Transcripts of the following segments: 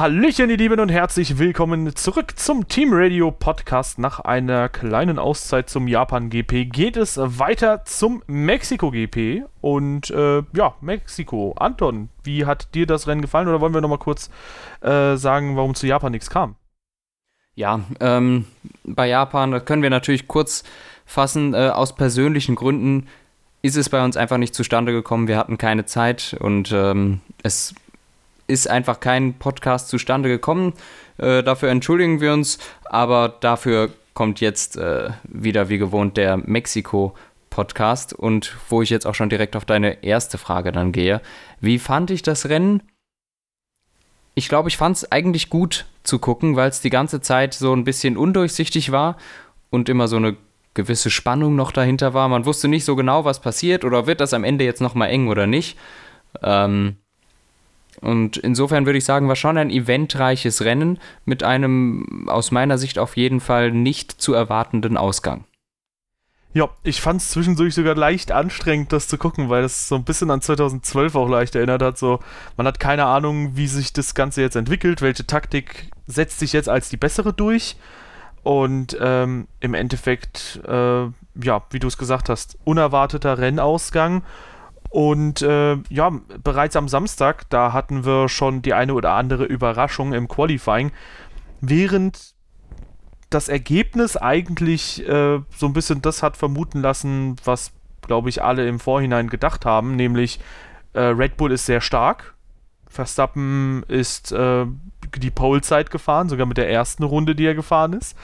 Hallöchen, ihr Lieben, und herzlich willkommen zurück zum Team Radio Podcast. Nach einer kleinen Auszeit zum Japan GP geht es weiter zum Mexiko GP. Und äh, ja, Mexiko. Anton, wie hat dir das Rennen gefallen? Oder wollen wir nochmal kurz äh, sagen, warum zu Japan nichts kam? Ja, ähm, bei Japan können wir natürlich kurz fassen. Äh, aus persönlichen Gründen ist es bei uns einfach nicht zustande gekommen. Wir hatten keine Zeit und ähm, es ist einfach kein Podcast zustande gekommen. Äh, dafür entschuldigen wir uns, aber dafür kommt jetzt äh, wieder wie gewohnt der Mexiko-Podcast und wo ich jetzt auch schon direkt auf deine erste Frage dann gehe. Wie fand ich das Rennen? Ich glaube, ich fand es eigentlich gut zu gucken, weil es die ganze Zeit so ein bisschen undurchsichtig war und immer so eine gewisse Spannung noch dahinter war. Man wusste nicht so genau, was passiert oder wird das am Ende jetzt nochmal eng oder nicht. Ähm, und insofern würde ich sagen, war schon ein eventreiches Rennen mit einem aus meiner Sicht auf jeden Fall nicht zu erwartenden Ausgang. Ja, ich fand es zwischendurch sogar leicht anstrengend, das zu gucken, weil es so ein bisschen an 2012 auch leicht erinnert hat. So, man hat keine Ahnung, wie sich das Ganze jetzt entwickelt, welche Taktik setzt sich jetzt als die bessere durch. Und ähm, im Endeffekt, äh, ja, wie du es gesagt hast, unerwarteter Rennausgang und äh, ja, bereits am Samstag, da hatten wir schon die eine oder andere Überraschung im Qualifying, während das Ergebnis eigentlich äh, so ein bisschen das hat vermuten lassen, was, glaube ich, alle im Vorhinein gedacht haben, nämlich äh, Red Bull ist sehr stark, Verstappen ist äh, die Pole-Zeit gefahren, sogar mit der ersten Runde, die er gefahren ist.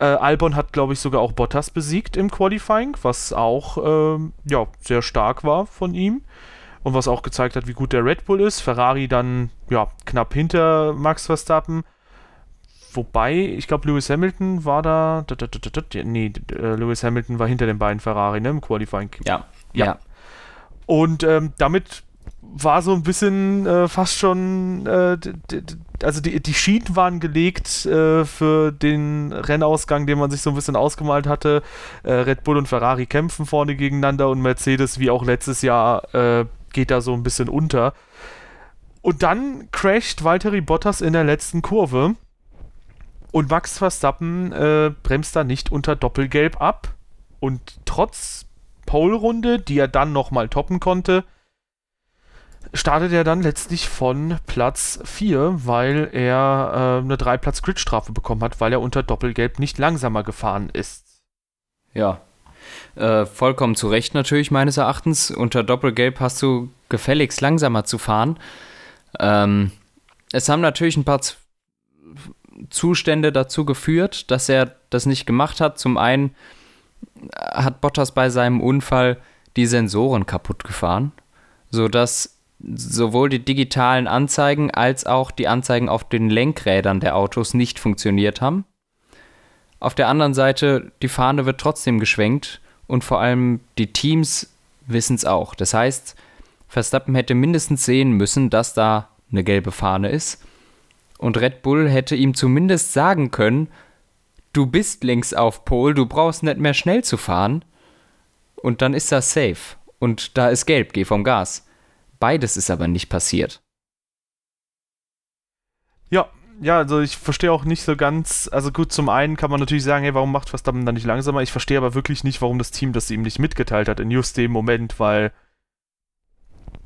Äh, Albon hat, glaube ich, sogar auch Bottas besiegt im Qualifying, was auch ähm, ja, sehr stark war von ihm und was auch gezeigt hat, wie gut der Red Bull ist. Ferrari dann ja, knapp hinter Max Verstappen. Wobei, ich glaube, Lewis Hamilton war da. Nee, äh, Lewis Hamilton war hinter den beiden Ferrari ne, im Qualifying. Ja. Ja. ja. Und ähm, damit war so ein bisschen äh, fast schon, äh, also die, die Schienen waren gelegt äh, für den Rennausgang, den man sich so ein bisschen ausgemalt hatte. Äh, Red Bull und Ferrari kämpfen vorne gegeneinander und Mercedes, wie auch letztes Jahr, äh, geht da so ein bisschen unter. Und dann crasht Valtteri Bottas in der letzten Kurve und Max Verstappen äh, bremst da nicht unter Doppelgelb ab. Und trotz Pole-Runde, die er dann nochmal toppen konnte, startet er dann letztlich von Platz 4, weil er äh, eine 3-Platz-Grid-Strafe bekommen hat, weil er unter Doppelgelb nicht langsamer gefahren ist. Ja, äh, vollkommen zu Recht natürlich meines Erachtens. Unter Doppelgelb hast du gefälligst langsamer zu fahren. Ähm, es haben natürlich ein paar Z Zustände dazu geführt, dass er das nicht gemacht hat. Zum einen hat Bottas bei seinem Unfall die Sensoren kaputt gefahren, sodass sowohl die digitalen Anzeigen als auch die Anzeigen auf den Lenkrädern der Autos nicht funktioniert haben. Auf der anderen Seite, die Fahne wird trotzdem geschwenkt und vor allem die Teams wissen es auch. Das heißt, Verstappen hätte mindestens sehen müssen, dass da eine gelbe Fahne ist. Und Red Bull hätte ihm zumindest sagen können, du bist links auf Pol, du brauchst nicht mehr schnell zu fahren. Und dann ist das safe. Und da ist gelb, geh vom Gas. Beides ist aber nicht passiert. Ja, ja, also ich verstehe auch nicht so ganz, also gut, zum einen kann man natürlich sagen, hey, warum macht Verstappen dann nicht langsamer? Ich verstehe aber wirklich nicht, warum das Team das ihm nicht mitgeteilt hat in just dem Moment, weil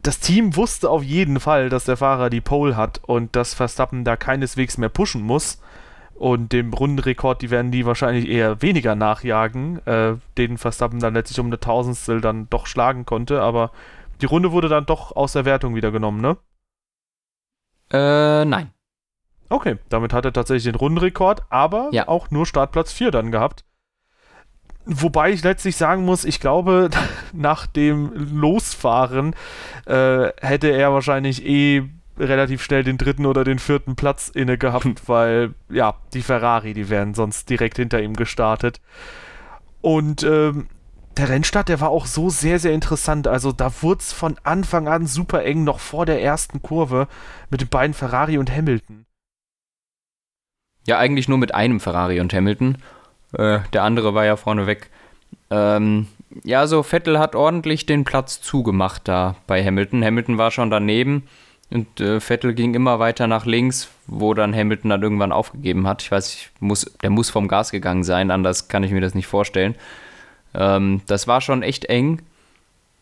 das Team wusste auf jeden Fall, dass der Fahrer die Pole hat und dass Verstappen da keineswegs mehr pushen muss. Und dem Rundenrekord, die werden die wahrscheinlich eher weniger nachjagen, äh, den Verstappen dann letztlich um eine Tausendstel dann doch schlagen konnte, aber die Runde wurde dann doch aus der Wertung wieder genommen, ne? Äh, nein. Okay, damit hat er tatsächlich den Rundenrekord, aber ja. auch nur Startplatz 4 dann gehabt. Wobei ich letztlich sagen muss, ich glaube, nach dem Losfahren äh, hätte er wahrscheinlich eh relativ schnell den dritten oder den vierten Platz inne gehabt, weil ja, die Ferrari, die wären sonst direkt hinter ihm gestartet. Und ähm, der Rennstart, der war auch so sehr, sehr interessant. Also da wurde es von Anfang an super eng, noch vor der ersten Kurve mit den beiden Ferrari und Hamilton. Ja, eigentlich nur mit einem Ferrari und Hamilton. Äh, der andere war ja vorneweg. Ähm, ja, so Vettel hat ordentlich den Platz zugemacht da bei Hamilton. Hamilton war schon daneben. Und äh, Vettel ging immer weiter nach links, wo dann Hamilton dann irgendwann aufgegeben hat. Ich weiß, ich muss, der muss vom Gas gegangen sein, anders kann ich mir das nicht vorstellen. Ähm, das war schon echt eng.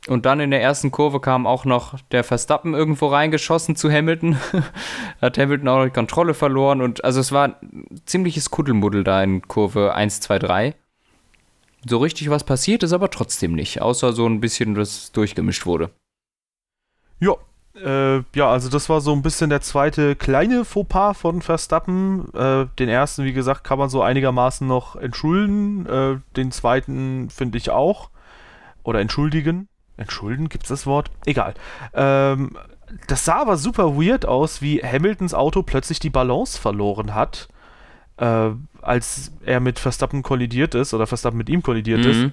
Und dann in der ersten Kurve kam auch noch der Verstappen irgendwo reingeschossen zu Hamilton. hat Hamilton auch noch die Kontrolle verloren. Und also es war ein ziemliches Kuddelmuddel da in Kurve 1, 2, 3. So richtig was passiert ist aber trotzdem nicht, außer so ein bisschen, das durchgemischt wurde. Ja, äh, ja, also das war so ein bisschen der zweite kleine Fauxpas von Verstappen. Äh, den ersten, wie gesagt, kann man so einigermaßen noch entschulden. Äh, den zweiten finde ich auch. Oder entschuldigen. Entschulden, gibt es das Wort? Egal. Ähm, das sah aber super weird aus, wie Hamiltons Auto plötzlich die Balance verloren hat, äh, als er mit Verstappen kollidiert ist oder Verstappen mit ihm kollidiert mhm. ist.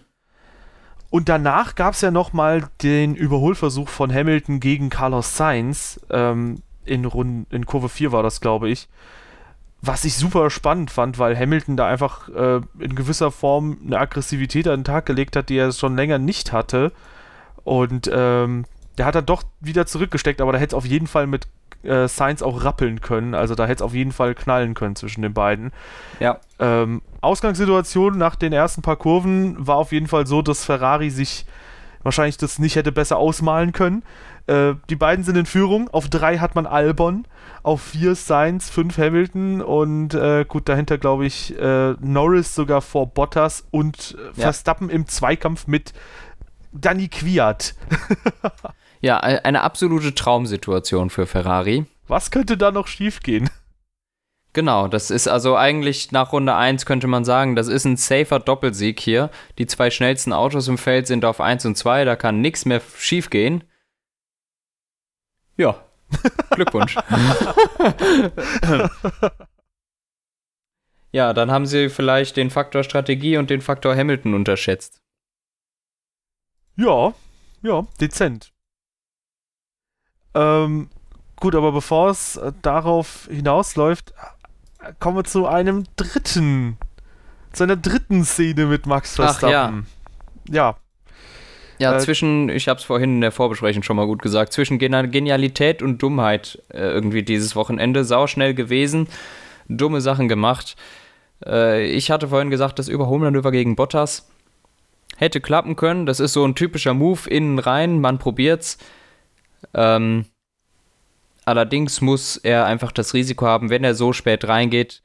Und danach gab es ja nochmal den Überholversuch von Hamilton gegen Carlos Sainz. Ähm, in, Rund in Kurve 4 war das, glaube ich. Was ich super spannend fand, weil Hamilton da einfach äh, in gewisser Form eine Aggressivität an den Tag gelegt hat, die er schon länger nicht hatte. Und ähm, der hat dann doch wieder zurückgesteckt, aber da hätte es auf jeden Fall mit äh, Sainz auch rappeln können. Also da hätte es auf jeden Fall knallen können zwischen den beiden. Ja. Ähm, Ausgangssituation nach den ersten paar Kurven war auf jeden Fall so, dass Ferrari sich wahrscheinlich das nicht hätte besser ausmalen können. Äh, die beiden sind in Führung. Auf drei hat man Albon, auf vier Sainz, fünf Hamilton und äh, gut, dahinter glaube ich äh, Norris sogar vor Bottas und äh, ja. Verstappen im Zweikampf mit Danny Quiat. ja, eine absolute Traumsituation für Ferrari. Was könnte da noch schiefgehen? Genau, das ist also eigentlich nach Runde 1 könnte man sagen, das ist ein safer Doppelsieg hier. Die zwei schnellsten Autos im Feld sind auf 1 und 2, da kann nichts mehr schiefgehen. Ja, Glückwunsch. ja, dann haben sie vielleicht den Faktor Strategie und den Faktor Hamilton unterschätzt. Ja, ja, dezent. Ähm, gut, aber bevor es äh, darauf hinausläuft, kommen wir zu einem dritten, zu einer dritten Szene mit Max Verstappen. Ach, ja. Ja. Ja, äh, zwischen, ich habe es vorhin in der Vorbesprechung schon mal gut gesagt, zwischen Genialität und Dummheit äh, irgendwie dieses Wochenende. Sauschnell gewesen, dumme Sachen gemacht. Äh, ich hatte vorhin gesagt, das Überholmanöver gegen Bottas hätte klappen können. Das ist so ein typischer Move innen rein, man probiert's. Ähm, allerdings muss er einfach das Risiko haben, wenn er so spät reingeht,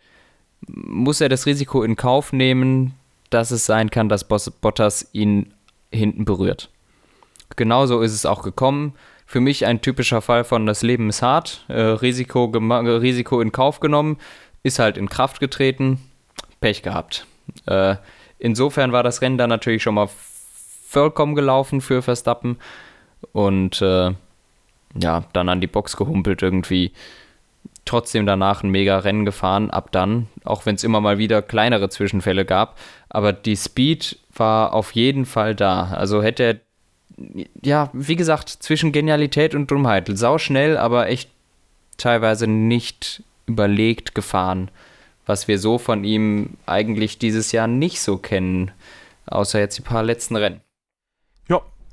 muss er das Risiko in Kauf nehmen, dass es sein kann, dass Bottas ihn hinten berührt. Genauso ist es auch gekommen. Für mich ein typischer Fall von das Leben ist hart, äh, Risiko, Risiko in Kauf genommen, ist halt in Kraft getreten, Pech gehabt. Äh, insofern war das Rennen dann natürlich schon mal vollkommen gelaufen für Verstappen und äh, ja, dann an die Box gehumpelt irgendwie. Trotzdem danach ein mega Rennen gefahren, ab dann, auch wenn es immer mal wieder kleinere Zwischenfälle gab. Aber die Speed war auf jeden Fall da. Also hätte er, ja, wie gesagt, zwischen Genialität und Dummheit. Sau schnell, aber echt teilweise nicht überlegt gefahren was wir so von ihm eigentlich dieses Jahr nicht so kennen, außer jetzt die paar letzten Rennen.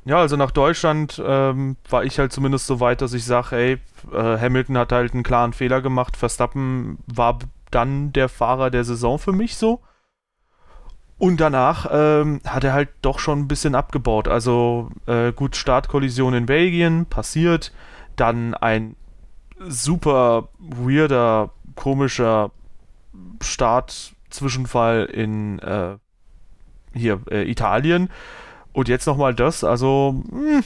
Ja, also nach Deutschland ähm, war ich halt zumindest so weit, dass ich sage, ey, äh, Hamilton hat halt einen klaren Fehler gemacht, Verstappen war dann der Fahrer der Saison für mich so. Und danach ähm, hat er halt doch schon ein bisschen abgebaut. Also äh, gut, Startkollision in Belgien, passiert. Dann ein super weirder, komischer Start-Zwischenfall in äh, hier äh, Italien. Und jetzt nochmal das. Also, mh,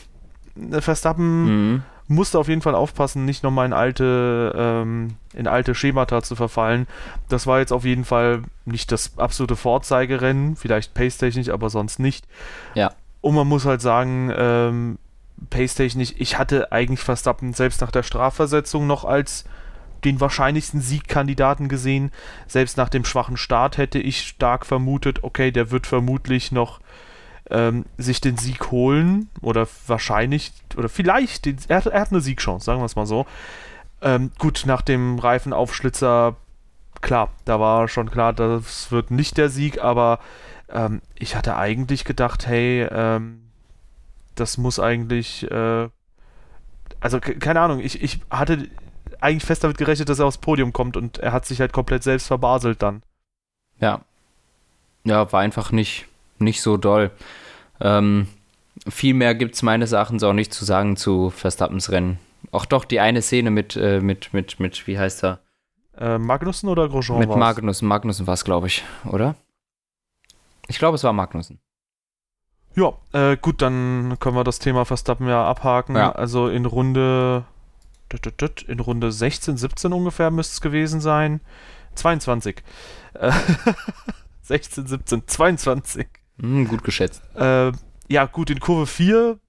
hm, Verstappen mhm. musste auf jeden Fall aufpassen, nicht nochmal in alte, ähm, in alte Schemata zu verfallen. Das war jetzt auf jeden Fall nicht das absolute Vorzeigerennen, vielleicht pace-technisch, aber sonst nicht. Ja. Und man muss halt sagen, ähm, pace-technisch, ich hatte eigentlich Verstappen selbst nach der Strafversetzung noch als den wahrscheinlichsten Siegkandidaten gesehen. Selbst nach dem schwachen Start hätte ich stark vermutet, okay, der wird vermutlich noch ähm, sich den Sieg holen oder wahrscheinlich oder vielleicht, den, er, er, hat eine Siegchance, sagen wir es mal so. Ähm, gut, nach dem Reifenaufschlitzer, klar, da war schon klar, das wird nicht der Sieg, aber ähm, ich hatte eigentlich gedacht, hey, ähm, das muss eigentlich äh, also keine Ahnung, ich, ich hatte eigentlich fest damit gerechnet, dass er aufs Podium kommt und er hat sich halt komplett selbst verbaselt dann. Ja. Ja, war einfach nicht, nicht so doll. Ähm, viel mehr gibt es meines Erachtens auch nicht zu sagen zu Verstappens Rennen. Auch doch die eine Szene mit, äh, mit, mit, mit, wie heißt er? Äh, Magnussen oder Grosjean? Mit Magnussen, Magnussen war es, glaube ich, oder? Ich glaube, es war Magnussen. Ja, äh, gut, dann können wir das Thema Verstappen ja abhaken. Ja. Also in Runde in Runde 16, 17 ungefähr müsste es gewesen sein. 22. Äh, 16, 17, 22. Hm, gut geschätzt. Äh, ja, gut, in Kurve 4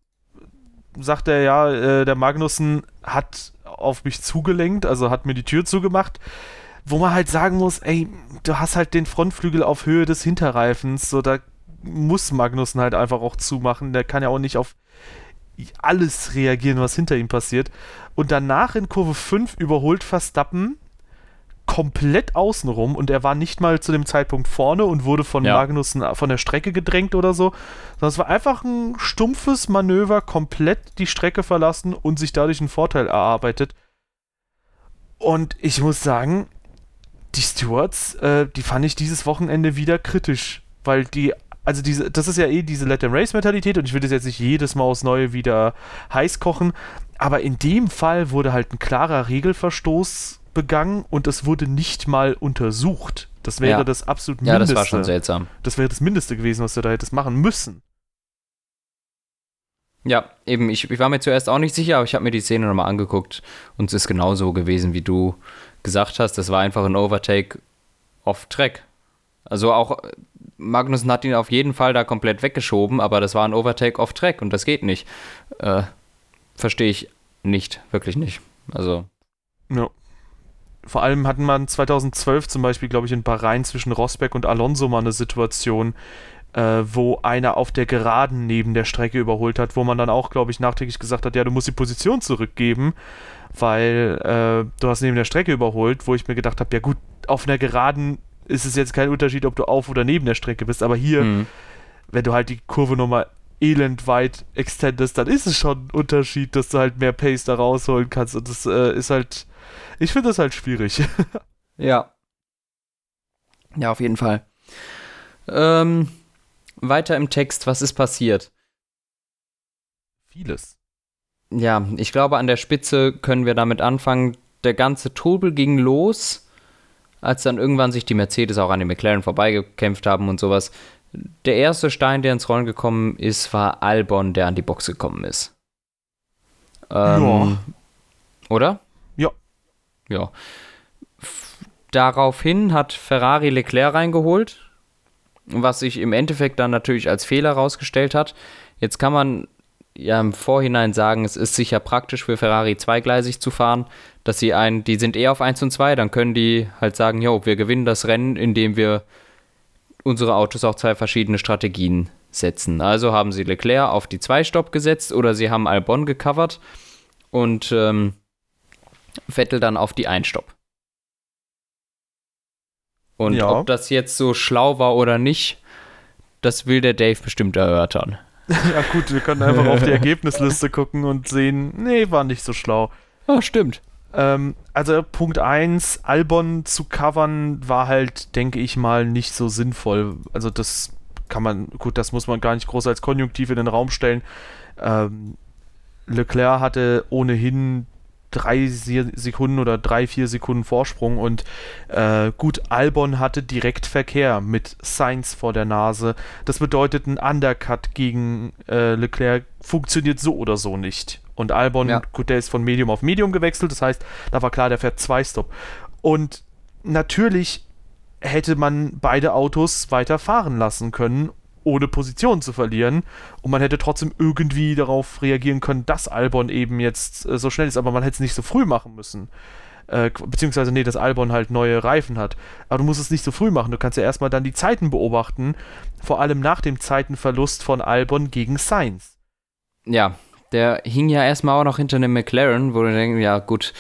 sagt er ja, äh, der Magnussen hat auf mich zugelenkt, also hat mir die Tür zugemacht. Wo man halt sagen muss, ey, du hast halt den Frontflügel auf Höhe des Hinterreifens, so da muss Magnussen halt einfach auch zumachen. Der kann ja auch nicht auf alles reagieren, was hinter ihm passiert. Und danach in Kurve 5 überholt Verstappen komplett außenrum und er war nicht mal zu dem Zeitpunkt vorne und wurde von Ja. Magnussen von der Strecke gedrängt oder so, sondern es war einfach ein stumpfes Manöver, komplett die Strecke verlassen und sich dadurch einen Vorteil erarbeitet. Und ich muss sagen, die Stewards, äh, die fand ich dieses Wochenende wieder kritisch, weil die, also diese, das ist ja eh diese Let them Race Mentalität und ich will das jetzt nicht jedes Mal aufs Neue wieder heiß kochen, aber in dem Fall wurde halt ein klarer Regelverstoß begangen und es wurde nicht mal untersucht. Das wäre Ja. das absolut Ja, das Mindeste. war schon seltsam. Das wäre das Mindeste gewesen, was du da hättest machen müssen. Ja, eben, ich, ich war mir zuerst auch nicht sicher, aber ich habe mir die Szene nochmal angeguckt und es ist genauso gewesen, wie du gesagt hast. Das war einfach ein Overtake off-Track. Also auch äh, Magnussen hat ihn auf jeden Fall da komplett weggeschoben, aber das war ein Overtake off-Track und das geht nicht. Äh, Verstehe ich nicht, wirklich nicht. Also, Ja. Vor allem hatten man 2012 zum Beispiel, glaube ich, in Bahrain zwischen Rosberg und Alonso mal eine Situation, äh, wo einer auf der Geraden neben der Strecke überholt hat, wo man dann auch, glaube ich, nachträglich gesagt hat, ja, du musst die Position zurückgeben, weil äh, du hast neben der Strecke überholt, wo ich mir gedacht habe, ja gut, auf einer Geraden ist es jetzt kein Unterschied, ob du auf oder neben der Strecke bist, aber hier, hm, wenn du halt die Kurve nochmal elendweit extendest, dann ist es schon ein Unterschied, dass du halt mehr Pace da rausholen kannst und das äh, ist halt, ich finde das halt schwierig. ja. Ja, auf jeden Fall. Ähm, weiter im Text, was ist passiert? Vieles. Ja, ich glaube, an der Spitze können wir damit anfangen. Der ganze Trubel ging los, als dann irgendwann sich die Mercedes auch an den McLaren vorbeigekämpft haben und sowas. Der erste Stein, der ins Rollen gekommen ist, war Albon, der an die Box gekommen ist. Ähm, Ja. Oder? Ja. Ja. Daraufhin hat Ferrari Leclerc reingeholt, was sich im Endeffekt dann natürlich als Fehler rausgestellt hat. Jetzt kann man ja im Vorhinein sagen, es ist sicher praktisch für Ferrari zweigleisig zu fahren, dass sie ein, die sind eh auf 1 und 2, dann können die halt sagen, jo, wir gewinnen das Rennen, indem wir unsere Autos auf zwei verschiedene Strategien setzen. Also haben sie Leclerc auf die 2-Stopp gesetzt oder sie haben Albon gecovert und ähm, Vettel dann auf die 1-Stopp. Und Ja. ob das jetzt so schlau war oder nicht, das will der Dave bestimmt erörtern. ja gut, wir können einfach auf die Ergebnisliste gucken und sehen, nee, war nicht so schlau. Ah, stimmt. Ähm, also Punkt 1, Albon zu covern war halt, denke ich mal, nicht so sinnvoll. Also das kann man, gut, das muss man gar nicht groß als Konjunktiv in den Raum stellen. Ähm, Leclerc hatte ohnehin drei Se- Sekunden oder drei, vier Sekunden Vorsprung und äh, gut, Albon hatte direkt Verkehr mit Sainz vor der Nase. Das bedeutet, ein Undercut gegen äh, Leclerc funktioniert so oder so nicht. Und Albon, Ja. gut, der ist von Medium auf Medium gewechselt, das heißt, da war klar, der fährt zwei Stop. Und natürlich hätte man beide Autos weiter fahren lassen können, ohne Position zu verlieren. Und man hätte trotzdem irgendwie darauf reagieren können, dass Albon eben jetzt äh, so schnell ist, aber man hätte es nicht so früh machen müssen. Äh, beziehungsweise, nee, dass Albon halt neue Reifen hat. Aber du musst es nicht so früh machen. Du kannst ja erstmal dann die Zeiten beobachten, vor allem nach dem Zeitenverlust von Albon gegen Sainz. Ja, der hing ja erstmal auch noch hinter einem McLaren, wo du denkst, ja gut,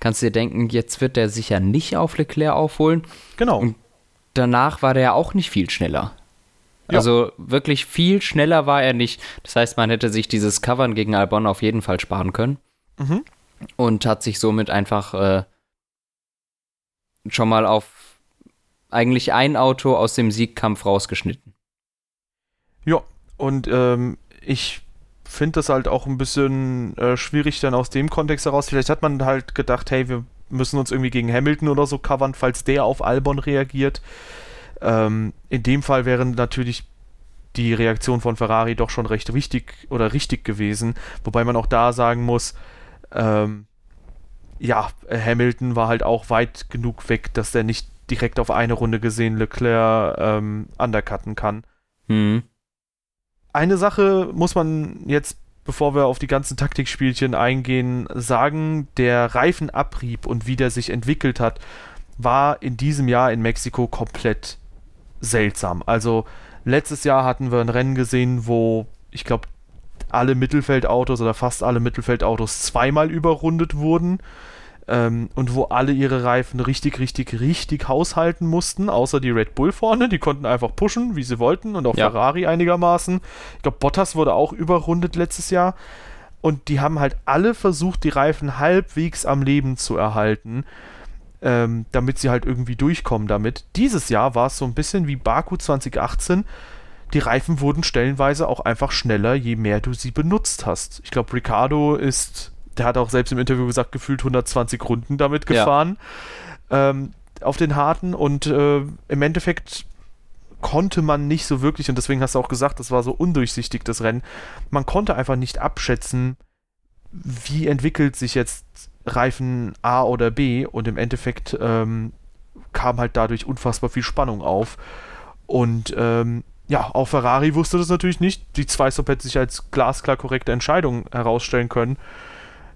kannst dir denken, jetzt wird der sicher nicht auf Leclerc aufholen. Genau. Und Danach war der ja auch nicht viel schneller. Ja. Also wirklich viel schneller war er nicht. Das heißt, man hätte sich dieses Covern gegen Albon auf jeden Fall sparen können. mhm. und hat sich somit einfach äh, schon mal auf eigentlich ein Auto aus dem Siegkampf rausgeschnitten. Ja, und ähm, ich finde das halt auch ein bisschen äh, schwierig dann aus dem Kontext heraus. Vielleicht hat man halt gedacht, hey, wir müssen uns irgendwie gegen Hamilton oder so covern, falls der auf Albon reagiert. Ähm, in dem Fall wäre natürlich die Reaktion von Ferrari doch schon recht wichtig oder richtig gewesen, wobei man auch da sagen muss, ähm, ja, Hamilton war halt auch weit genug weg, dass der nicht direkt auf eine Runde gesehen Leclerc ähm, undercutten kann. Mhm. Eine Sache muss man jetzt, bevor wir auf die ganzen Taktikspielchen eingehen, sagen, der Reifenabrieb und wie der sich entwickelt hat, war in diesem Jahr in Mexiko komplett seltsam. Also letztes Jahr hatten wir ein Rennen gesehen, wo ich glaube alle Mittelfeldautos oder fast alle Mittelfeldautos zweimal überrundet wurden ähm, und wo alle ihre Reifen richtig, richtig, richtig haushalten mussten, außer die Red Bull vorne, die konnten einfach pushen, wie sie wollten und auch ja. Ferrari einigermaßen. Ich glaube, Bottas wurde auch überrundet letztes Jahr und die haben halt alle versucht, die Reifen halbwegs am Leben zu erhalten. Ähm, damit sie halt irgendwie durchkommen damit. Dieses Jahr war es so ein bisschen wie Baku 2018 die Reifen wurden stellenweise auch einfach schneller, je mehr du sie benutzt hast. Ich glaube, Ricardo ist der hat auch selbst im Interview gesagt, gefühlt 120 Runden damit gefahren ja. ähm, auf den harten und äh, im Endeffekt konnte man nicht so wirklich, und deswegen hast du auch gesagt, das war so undurchsichtig, das Rennen, man konnte einfach nicht abschätzen, wie entwickelt sich jetzt Reifen A oder B und im Endeffekt ähm, kam halt dadurch unfassbar viel Spannung auf. Und ähm, ja, auch Ferrari wusste das natürlich nicht. Die Zwei-Stop hätte sich als glasklar korrekte Entscheidung herausstellen können.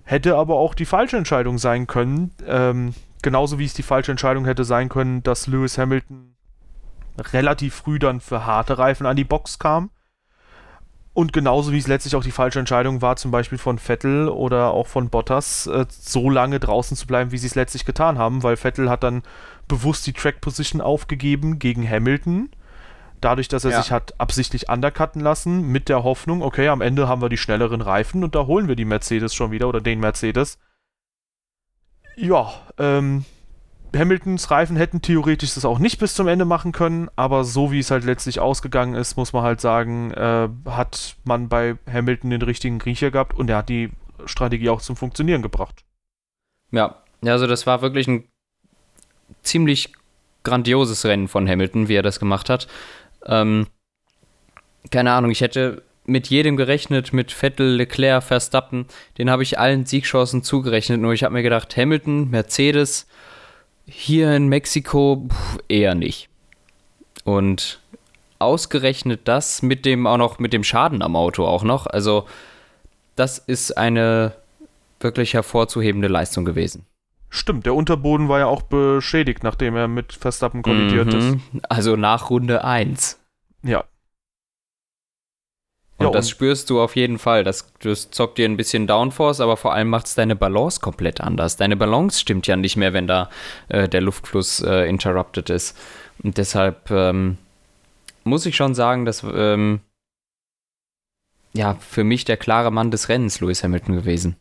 Hätte aber auch die falsche Entscheidung sein können. Ähm, genauso wie es die falsche Entscheidung hätte sein können, dass Lewis Hamilton relativ früh dann für harte Reifen an die Box kam. Und genauso wie es letztlich auch die falsche Entscheidung war, zum Beispiel von Vettel oder auch von Bottas, äh, so lange draußen zu bleiben, wie sie es letztlich getan haben, weil Vettel hat dann bewusst die Track Position aufgegeben gegen Hamilton dadurch, dass er ja. sich hat absichtlich undercutten lassen, mit der Hoffnung, okay, am Ende haben wir die schnelleren Reifen und da holen wir die Mercedes schon wieder oder den Mercedes. Ja, ähm, Hamiltons Reifen hätten theoretisch das auch nicht bis zum Ende machen können, aber so wie es halt letztlich ausgegangen ist, muss man halt sagen, äh, hat man bei Hamilton den richtigen Griecher gehabt und er hat die Strategie auch zum Funktionieren gebracht. Ja, also das war wirklich ein ziemlich grandioses Rennen von Hamilton, wie er das gemacht hat. Ähm, keine Ahnung, ich hätte mit jedem gerechnet, mit Vettel, Leclerc, Verstappen, den habe ich allen Siegchancen zugerechnet. Nur ich habe mir gedacht, Hamilton, Mercedes, hier in Mexiko pff, eher nicht. Und ausgerechnet das mit dem auch noch mit dem Schaden am Auto auch noch. Also das ist eine wirklich hervorzuhebende Leistung gewesen. Stimmt, der Unterboden war ja auch beschädigt, nachdem er mit Verstappen kollidiert mhm. ist. Also nach Runde 1. Ja. Und ja, das und spürst du auf jeden Fall. Das, das zockt dir ein bisschen Downforce, aber vor allem macht es deine Balance komplett anders. Deine Balance stimmt ja nicht mehr, wenn da äh, der Luftfluss äh, interrupted ist. Und deshalb ähm, muss ich schon sagen, dass ähm, ja für mich der klare Mann des Rennens Lewis Hamilton gewesen.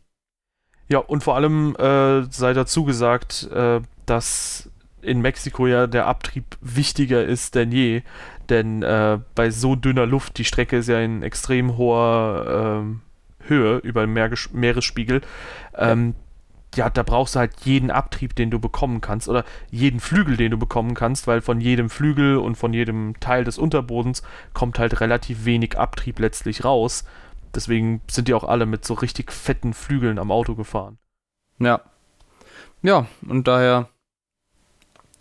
Ja, und vor allem äh, sei dazu gesagt, äh, dass in Mexiko ja der Abtrieb wichtiger ist denn je. Denn äh, bei so dünner Luft, die Strecke ist ja in extrem hoher ähm, Höhe über dem Meer Meeresspiegel. Ähm, ja. ja, da brauchst du halt jeden Abtrieb, den du bekommen kannst, oder jeden Flügel, den du bekommen kannst, weil von jedem Flügel und von jedem Teil des Unterbodens kommt halt relativ wenig Abtrieb letztlich raus. Deswegen sind die auch alle mit so richtig fetten Flügeln am Auto gefahren. Ja. Ja, und daher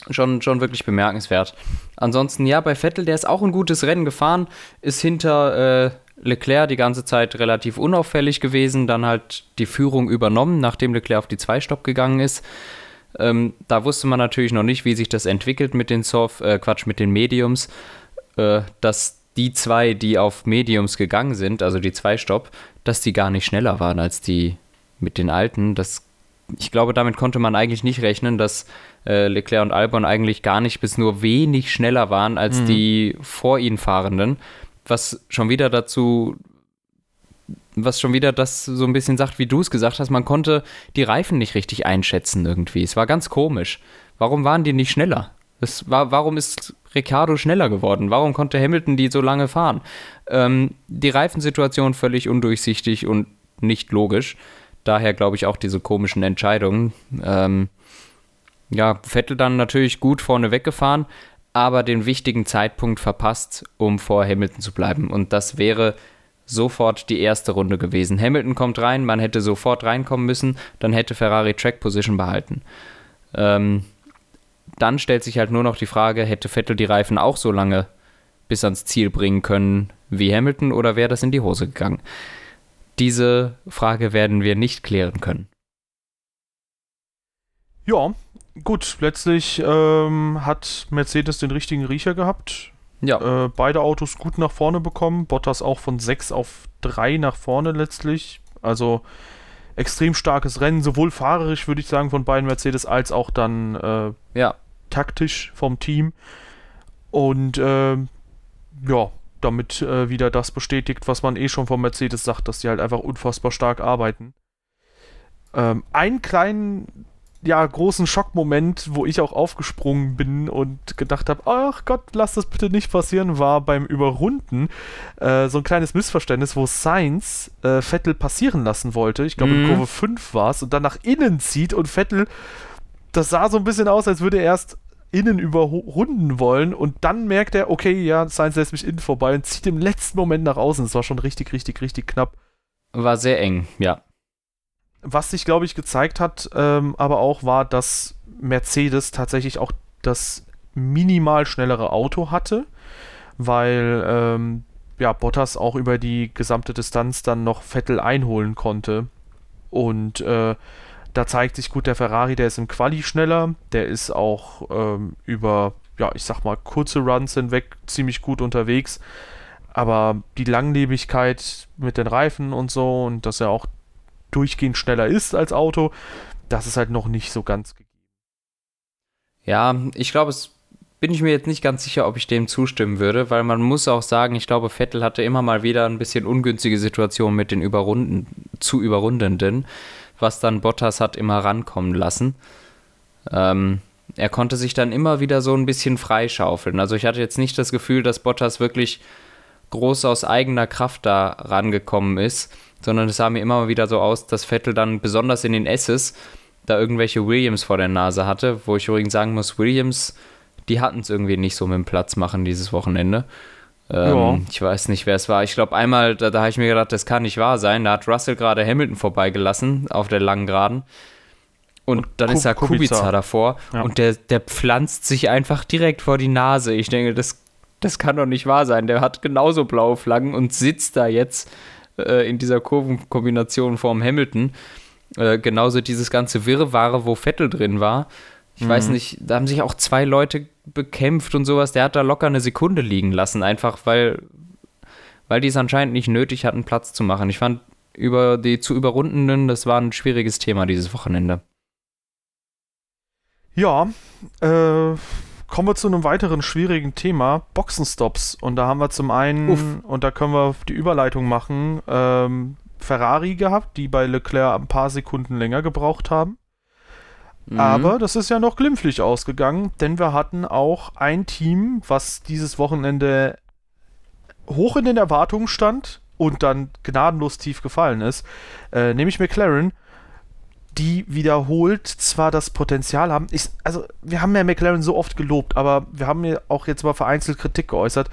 schon, schon wirklich bemerkenswert. Ansonsten, ja, bei Vettel, der ist auch ein gutes Rennen gefahren, ist hinter äh, Leclerc die ganze Zeit relativ unauffällig gewesen, dann halt die Führung übernommen, nachdem Leclerc auf die Zwei-Stopp gegangen ist. Ähm, da wusste man natürlich noch nicht, wie sich das entwickelt mit den Soft, äh, Quatsch, mit den Mediums, äh, dass die zwei, die auf Mediums gegangen sind, also die Zwei-Stopp, dass die gar nicht schneller waren als die mit den alten. Das, ich glaube, damit konnte man eigentlich nicht rechnen, dass äh, Leclerc und Albon eigentlich gar nicht bis nur wenig schneller waren als mhm. die vor ihnen Fahrenden, was schon wieder dazu was schon wieder das so ein bisschen sagt, wie du es gesagt hast, man konnte die Reifen nicht richtig einschätzen irgendwie. Es war ganz komisch. Warum waren die nicht schneller? Es war, warum ist Ricardo schneller geworden? Warum konnte Hamilton die so lange fahren? Ähm, die Reifensituation völlig undurchsichtig und nicht logisch. Daher glaube ich auch diese komischen Entscheidungen. Ähm, ja, Vettel dann natürlich gut vorne weggefahren, aber den wichtigen Zeitpunkt verpasst, um vor Hamilton zu bleiben. Und das wäre sofort die erste Runde gewesen. Hamilton kommt rein, man hätte sofort reinkommen müssen, dann hätte Ferrari Track Position behalten. Ähm, dann stellt sich halt nur noch die Frage, hätte Vettel die Reifen auch so lange bis ans Ziel bringen können wie Hamilton oder wäre das in die Hose gegangen? Diese Frage werden wir nicht klären können. Ja, gut, letztlich ähm, hat Mercedes den richtigen Riecher gehabt. Ja. Äh, beide Autos gut nach vorne bekommen. Bottas auch von 6 auf 3 nach vorne letztlich. Also extrem starkes Rennen, sowohl fahrerisch, würde ich sagen, von beiden Mercedes, als auch dann äh, ja. Taktisch vom Team. Und äh, ja, damit äh, wieder das bestätigt, was man eh schon von Mercedes sagt, dass die halt einfach unfassbar stark arbeiten. Ähm, einen kleinen ja, großen Schockmoment, wo ich auch aufgesprungen bin und gedacht habe, ach Gott, lass das bitte nicht passieren, war beim Überrunden äh, so ein kleines Missverständnis, wo Sainz äh, Vettel passieren lassen wollte. Ich glaube, mhm. in Kurve 5 war es und dann nach innen zieht und Vettel, das sah so ein bisschen aus, als würde er erst innen überrunden wollen und dann merkt er, okay, ja, Sainz lässt mich innen vorbei und zieht im letzten Moment nach außen. Das war schon richtig, richtig, richtig knapp. War sehr eng, ja was sich, glaube ich, gezeigt hat, ähm, aber auch war, dass Mercedes tatsächlich auch das minimal schnellere Auto hatte, weil ähm, ja, Bottas auch über die gesamte Distanz dann noch Vettel einholen konnte. Und äh, da zeigt sich gut, der Ferrari, der ist im Quali schneller, der ist auch ähm, über, ja, ich sag mal, kurze Runs hinweg ziemlich gut unterwegs. Aber die Langlebigkeit mit den Reifen und so und dass er auch durchgehend schneller ist als Auto, das ist halt noch nicht so ganz gegeben. Ja, ich glaube, es bin ich mir jetzt nicht ganz sicher, ob ich dem zustimmen würde, weil man muss auch sagen, ich glaube, Vettel hatte immer mal wieder ein bisschen ungünstige Situationen mit den Überrunden, zu Überrundenden, was dann Bottas hat immer rankommen lassen. Ähm, er konnte sich dann immer wieder so ein bisschen freischaufeln. Also ich hatte jetzt nicht das Gefühl, dass Bottas wirklich groß aus eigener Kraft da rangekommen ist sondern es sah mir immer wieder so aus, dass Vettel dann besonders in den S's da irgendwelche Williams vor der Nase hatte, wo ich übrigens sagen muss, Williams, die hatten es irgendwie nicht so mit dem Platz machen dieses Wochenende. Ähm, ja. Ich weiß nicht, wer es war. Ich glaube, einmal, da, da habe ich mir gedacht, das kann nicht wahr sein. Da hat Russell gerade Hamilton vorbeigelassen auf der langen Geraden. Und, und dann Kub ist da Kubica, Kubica davor ja. und der, der pflanzt sich einfach direkt vor die Nase. Ich denke, das, das kann doch nicht wahr sein. Der hat genauso blaue Flaggen und sitzt da jetzt äh, in dieser Kurvenkombination vorm Hamilton. Äh, genauso dieses ganze Wirrwarr, wo Vettel drin war. Ich mhm. weiß nicht, da haben sich auch zwei Leute bekämpft und sowas. Der hat da locker eine Sekunde liegen lassen, einfach weil, weil die es anscheinend nicht nötig hatten, Platz zu machen. Ich fand über die zu überrundenden, das war ein schwieriges Thema dieses Wochenende. Ja, äh, Kommen wir zu einem weiteren schwierigen Thema, Boxenstops. Und da haben wir zum einen, Uff. und da können wir die Überleitung machen, ähm, Ferrari gehabt, die bei Leclerc ein paar Sekunden länger gebraucht haben. Mhm. Aber das ist ja noch glimpflich ausgegangen, denn wir hatten auch ein Team, was dieses Wochenende hoch in den Erwartungen stand und dann gnadenlos tief gefallen ist, äh, nämlich McLaren die wiederholt zwar das Potenzial haben. Ich, also, wir haben ja McLaren so oft gelobt, aber wir haben ja auch jetzt mal vereinzelt Kritik geäußert.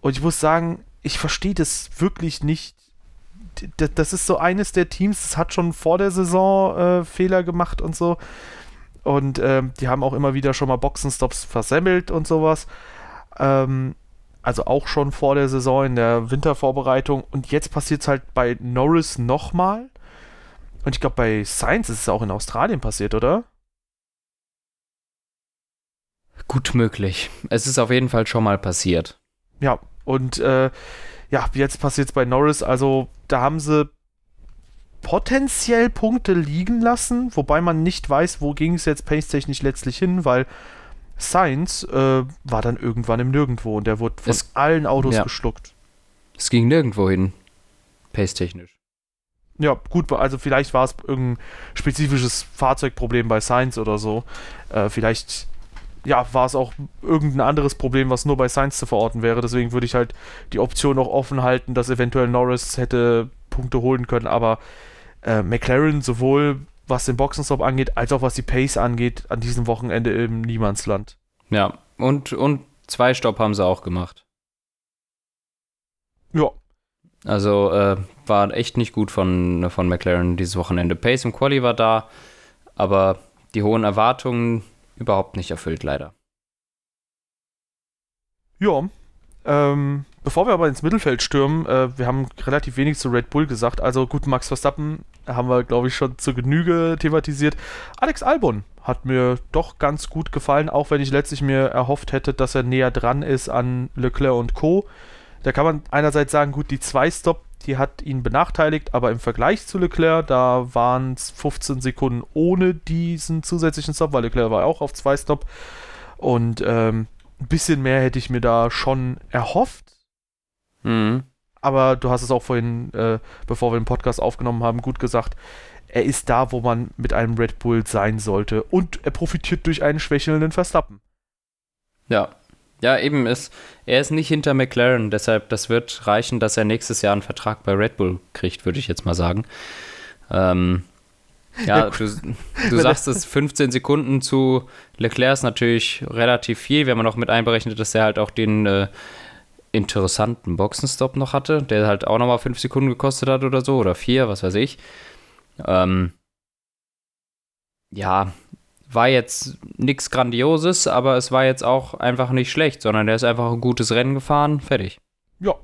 Und ich muss sagen, ich verstehe das wirklich nicht. Das ist so eines der Teams, das hat schon vor der Saison äh, Fehler gemacht und so. Und ähm, die haben auch immer wieder schon mal Boxenstops versemmelt und sowas. Ähm, also auch schon vor der Saison in der Wintervorbereitung. Und jetzt passiert es halt bei Norris nochmal. Und ich glaube, bei Science ist es auch in Australien passiert, oder? Gut möglich. Es ist auf jeden Fall schon mal passiert. Ja, und äh, ja, jetzt passiert es bei Norris. Also, da haben sie potenziell Punkte liegen lassen, wobei man nicht weiß, wo ging es jetzt pace-technisch letztlich hin, weil Science äh, war dann irgendwann im Nirgendwo und der wurde von es, allen Autos ja. geschluckt. Es ging nirgendwo hin, pace-technisch. Ja, gut, also vielleicht war es irgendein spezifisches Fahrzeugproblem bei Science oder so. Äh, vielleicht ja, war es auch irgendein anderes Problem, was nur bei Science zu verorten wäre. Deswegen würde ich halt die Option noch offen halten, dass eventuell Norris hätte Punkte holen können. Aber äh, McLaren, sowohl was den Boxenstopp angeht, als auch was die Pace angeht, an diesem Wochenende im Niemandsland. Ja, und, und zwei Stopp haben sie auch gemacht. Ja. Also äh, war echt nicht gut von, von McLaren dieses Wochenende. Pace im Quali war da, aber die hohen Erwartungen überhaupt nicht erfüllt, leider. Ja. Ähm, bevor wir aber ins Mittelfeld stürmen, äh, wir haben relativ wenig zu Red Bull gesagt. Also gut, Max Verstappen haben wir, glaube ich, schon zu Genüge thematisiert. Alex Albon hat mir doch ganz gut gefallen, auch wenn ich letztlich mir erhofft hätte, dass er näher dran ist an Leclerc und Co. Da kann man einerseits sagen, gut, die zwei Stop, die hat ihn benachteiligt, aber im Vergleich zu Leclerc, da waren es 15 Sekunden ohne diesen zusätzlichen Stop, weil Leclerc war auch auf zwei Stop. Und ähm, ein bisschen mehr hätte ich mir da schon erhofft. Mhm. Aber du hast es auch vorhin, äh, bevor wir den Podcast aufgenommen haben, gut gesagt. Er ist da, wo man mit einem Red Bull sein sollte. Und er profitiert durch einen schwächelnden Verstappen. Ja, ja, eben ist, er ist nicht hinter McLaren, deshalb das wird reichen, dass er nächstes Jahr einen Vertrag bei Red Bull kriegt, würde ich jetzt mal sagen. Ähm, ja, du, du sagst es, 15 Sekunden zu Leclerc ist natürlich relativ viel, wenn man noch mit einberechnet, dass er halt auch den äh, interessanten Boxenstopp noch hatte, der halt auch nochmal 5 Sekunden gekostet hat oder so, oder 4, was weiß ich. Ähm, ja, war jetzt nichts Grandioses, aber es war jetzt auch einfach nicht schlecht, sondern der ist einfach ein gutes Rennen gefahren, fertig. Ja.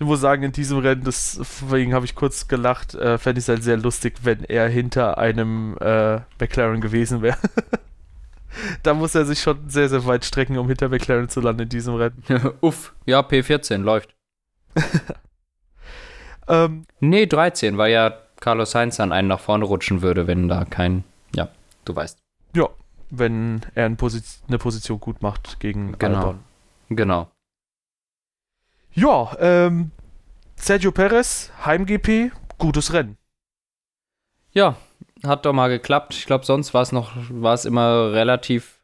Ich muss sagen, in diesem Rennen, deswegen habe ich kurz gelacht, äh, fände ich es halt sehr lustig, wenn er hinter einem äh, McLaren gewesen wäre. da muss er sich schon sehr, sehr weit strecken, um hinter McLaren zu landen in diesem Rennen. Uff, ja, P14 läuft. ähm, nee, 13, weil ja Carlos Sainz dann einen nach vorne rutschen würde, wenn da kein, ja, du weißt. Ja, wenn er eine Position, eine Position gut macht gegen genau. Albon. Genau. Ja, ähm, Sergio Perez, Heim-GP, gutes Rennen. Ja, hat doch mal geklappt. Ich glaube, sonst war es noch, war es immer relativ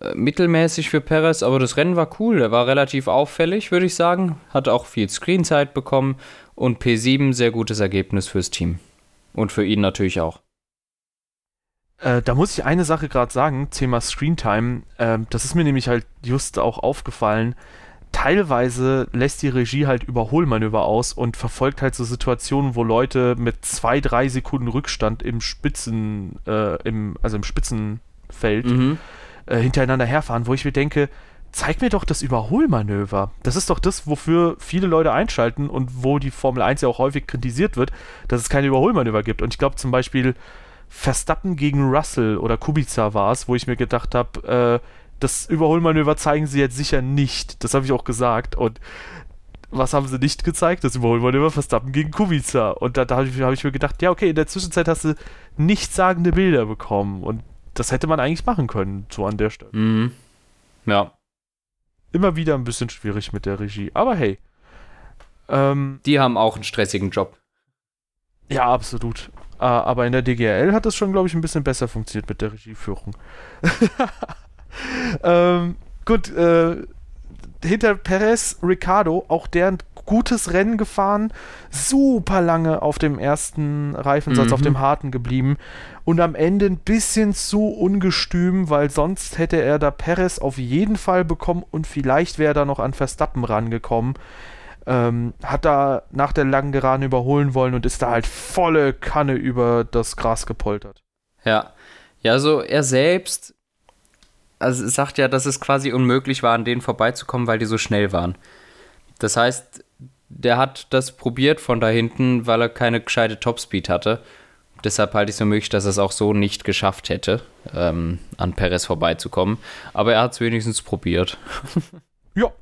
äh, mittelmäßig für Perez, aber das Rennen war cool. Er war relativ auffällig, würde ich sagen. Hat auch viel Screenzeit bekommen und P7 sehr gutes Ergebnis fürs Team. Und für ihn natürlich auch. Äh, da muss ich eine Sache gerade sagen, Thema Screentime. Äh, das ist mir nämlich halt just auch aufgefallen. Teilweise lässt die Regie halt Überholmanöver aus und verfolgt halt so Situationen, wo Leute mit zwei, drei Sekunden Rückstand im Spitzen, äh, im, also im Spitzenfeld Mhm. äh, hintereinander herfahren, wo ich mir denke, zeig mir doch das Überholmanöver. Das ist doch das, wofür viele Leute einschalten und wo die Formel 1 ja auch häufig kritisiert wird, dass es keine Überholmanöver gibt. Und ich glaube zum Beispiel, Verstappen gegen Russell oder Kubica war es, wo ich mir gedacht habe, äh, das Überholmanöver zeigen sie jetzt sicher nicht. Das habe ich auch gesagt. Und was haben sie nicht gezeigt? Das Überholmanöver Verstappen gegen Kubica. Und da, da habe ich, hab ich, mir gedacht, ja, okay, in der Zwischenzeit hast du nichtssagende Bilder bekommen. Und das hätte man eigentlich machen können, so an der Stelle. Mhm. Ja. Immer wieder ein bisschen schwierig mit der Regie. Aber hey. Ähm, Die haben auch einen stressigen Job. Ja, absolut. Uh, aber in der DGL hat es schon, glaube ich, ein bisschen besser funktioniert mit der Regieführung. ähm, gut, äh, hinter Perez, Ricardo, auch der ein gutes Rennen gefahren, super lange auf dem ersten Reifensatz, Mhm. auf dem harten geblieben und am Ende ein bisschen zu ungestüm, weil sonst hätte er da Perez auf jeden Fall bekommen und vielleicht wäre er da noch an Verstappen rangekommen ähm, hat da nach der langen Geraden überholen wollen und ist da halt volle Kanne über das Gras gepoltert. Ja. Ja, also er selbst also sagt ja, dass es quasi unmöglich war, an denen vorbeizukommen, weil die so schnell waren. Das heißt, der hat das probiert von da hinten, weil er keine gescheite Topspeed hatte. Deshalb halte ich es für möglich, dass er es auch so nicht geschafft hätte, ähm, an Perez vorbeizukommen. Aber er hat es wenigstens probiert. ja,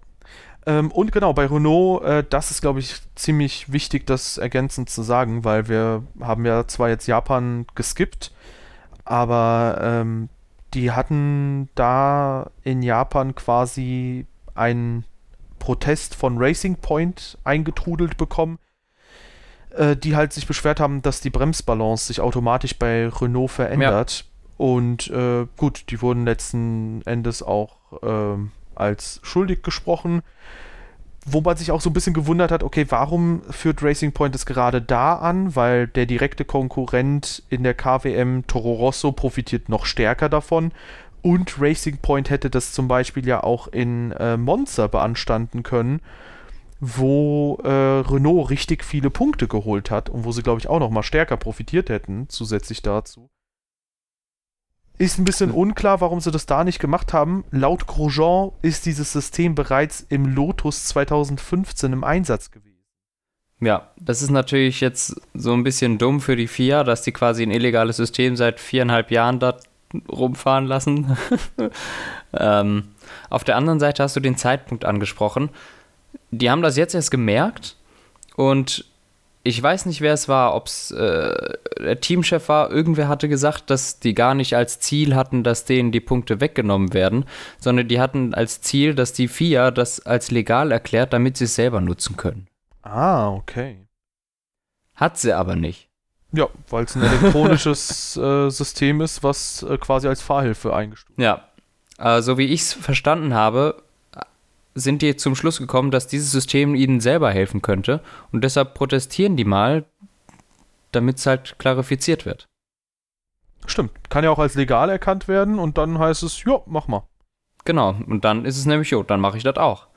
ähm, und genau, bei Renault, äh, das ist, glaube ich, ziemlich wichtig, das ergänzend zu sagen, weil wir haben ja zwar jetzt Japan geskippt, aber ähm, die hatten da in Japan quasi einen Protest von Racing Point eingetrudelt bekommen. äh, die halt sich beschwert haben, dass die Bremsbalance sich automatisch bei Renault verändert. Ja. Und äh, gut, die wurden letzten Endes auch ähm, als schuldig gesprochen. Wo man sich auch so ein bisschen gewundert hat, okay, warum führt Racing Point es gerade da an? Weil der direkte Konkurrent in der KWM Toro Rosso profitiert noch stärker davon. Und Racing Point hätte das zum Beispiel ja auch in äh, Monza beanstanden können, wo äh, Renault richtig viele Punkte geholt hat und wo sie, glaube ich, auch noch mal stärker profitiert hätten, zusätzlich dazu. Ist ein bisschen unklar, warum sie das da nicht gemacht haben. Laut Grosjean ist dieses System bereits im Lotus 2015 im Einsatz gewesen. Ja, das ist natürlich jetzt so ein bisschen dumm für die FIA, dass die quasi ein illegales System seit viereinhalb Jahren da rumfahren lassen. ähm, auf der anderen Seite hast du den Zeitpunkt angesprochen. Die haben das jetzt erst gemerkt und ich weiß nicht, wer es war, ob es äh, der Teamchef war, irgendwer hatte gesagt, dass die gar nicht als Ziel hatten, dass denen die Punkte weggenommen werden, sondern die hatten als Ziel, dass die FIA das als legal erklärt, damit sie es selber nutzen können. Ah, okay. Hat sie aber nicht. Ja, weil es ein elektronisches äh, System ist, was äh, quasi als Fahrhilfe eingestuft wird. Ja. Äh, so wie ich es verstanden habe, sind die zum Schluss gekommen, dass dieses System ihnen selber helfen könnte. Und deshalb protestieren die mal, damit es halt klarifiziert wird. Stimmt. Kann ja auch als legal erkannt werden und dann heißt es, ja, mach mal. Genau. Und dann ist es nämlich, jo, dann mache ich das auch.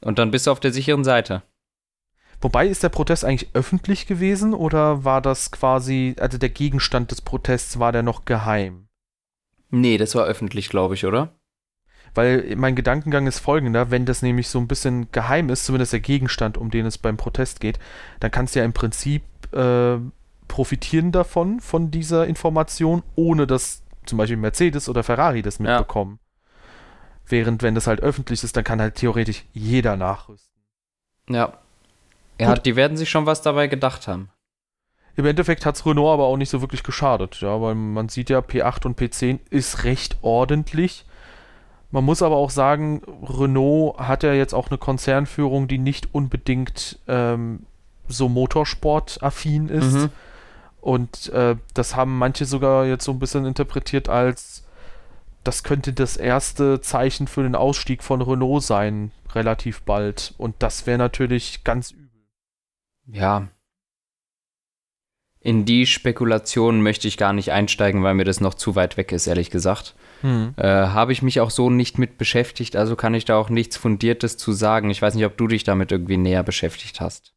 Und dann bist du auf der sicheren Seite. Wobei ist der Protest eigentlich öffentlich gewesen oder war das quasi, also der Gegenstand des Protests war der noch geheim? Nee, das war öffentlich, glaube ich, oder? Weil mein Gedankengang ist folgender, wenn das nämlich so ein bisschen geheim ist, zumindest der Gegenstand, um den es beim Protest geht, dann kannst du ja im Prinzip äh, profitieren davon, von dieser Information, ohne dass zum Beispiel Mercedes oder Ferrari das mitbekommen. Ja. Während wenn das halt öffentlich ist, dann kann halt theoretisch jeder nachrüsten. Ja. Ja, die werden sich schon was dabei gedacht haben. Im Endeffekt hat es Renault aber auch nicht so wirklich geschadet, ja, weil man sieht ja, P8 und P10 ist recht ordentlich. Man muss aber auch sagen, Renault hat ja jetzt auch eine Konzernführung, die nicht unbedingt ähm, so motorsportaffin ist. Mhm. Und äh, das haben manche sogar jetzt so ein bisschen interpretiert als, das könnte das erste Zeichen für den Ausstieg von Renault sein, relativ bald. Und das wäre natürlich ganz übel. Ja, in die Spekulation möchte ich gar nicht einsteigen, weil mir das noch zu weit weg ist, ehrlich gesagt. Hm. Äh, Habe ich mich auch so nicht mit beschäftigt, also kann ich da auch nichts Fundiertes zu sagen. Ich weiß nicht, ob du dich damit irgendwie näher beschäftigt hast.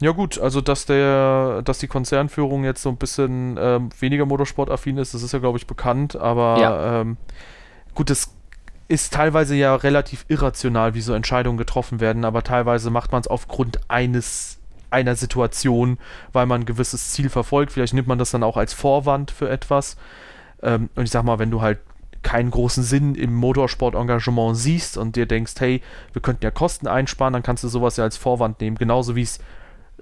Ja gut, also dass der, dass die Konzernführung jetzt so ein bisschen ähm, weniger motorsportaffin ist, das ist ja glaube ich bekannt, aber ja. ähm, gut, das ist teilweise ja relativ irrational, wie so Entscheidungen getroffen werden, aber teilweise macht man es aufgrund eines einer Situation, weil man ein gewisses Ziel verfolgt. Vielleicht nimmt man das dann auch als Vorwand für etwas. Ähm, und ich sag mal, wenn du halt keinen großen Sinn im Motorsport-Engagement siehst und dir denkst, hey, wir könnten ja Kosten einsparen, dann kannst du sowas ja als Vorwand nehmen. Genauso wie es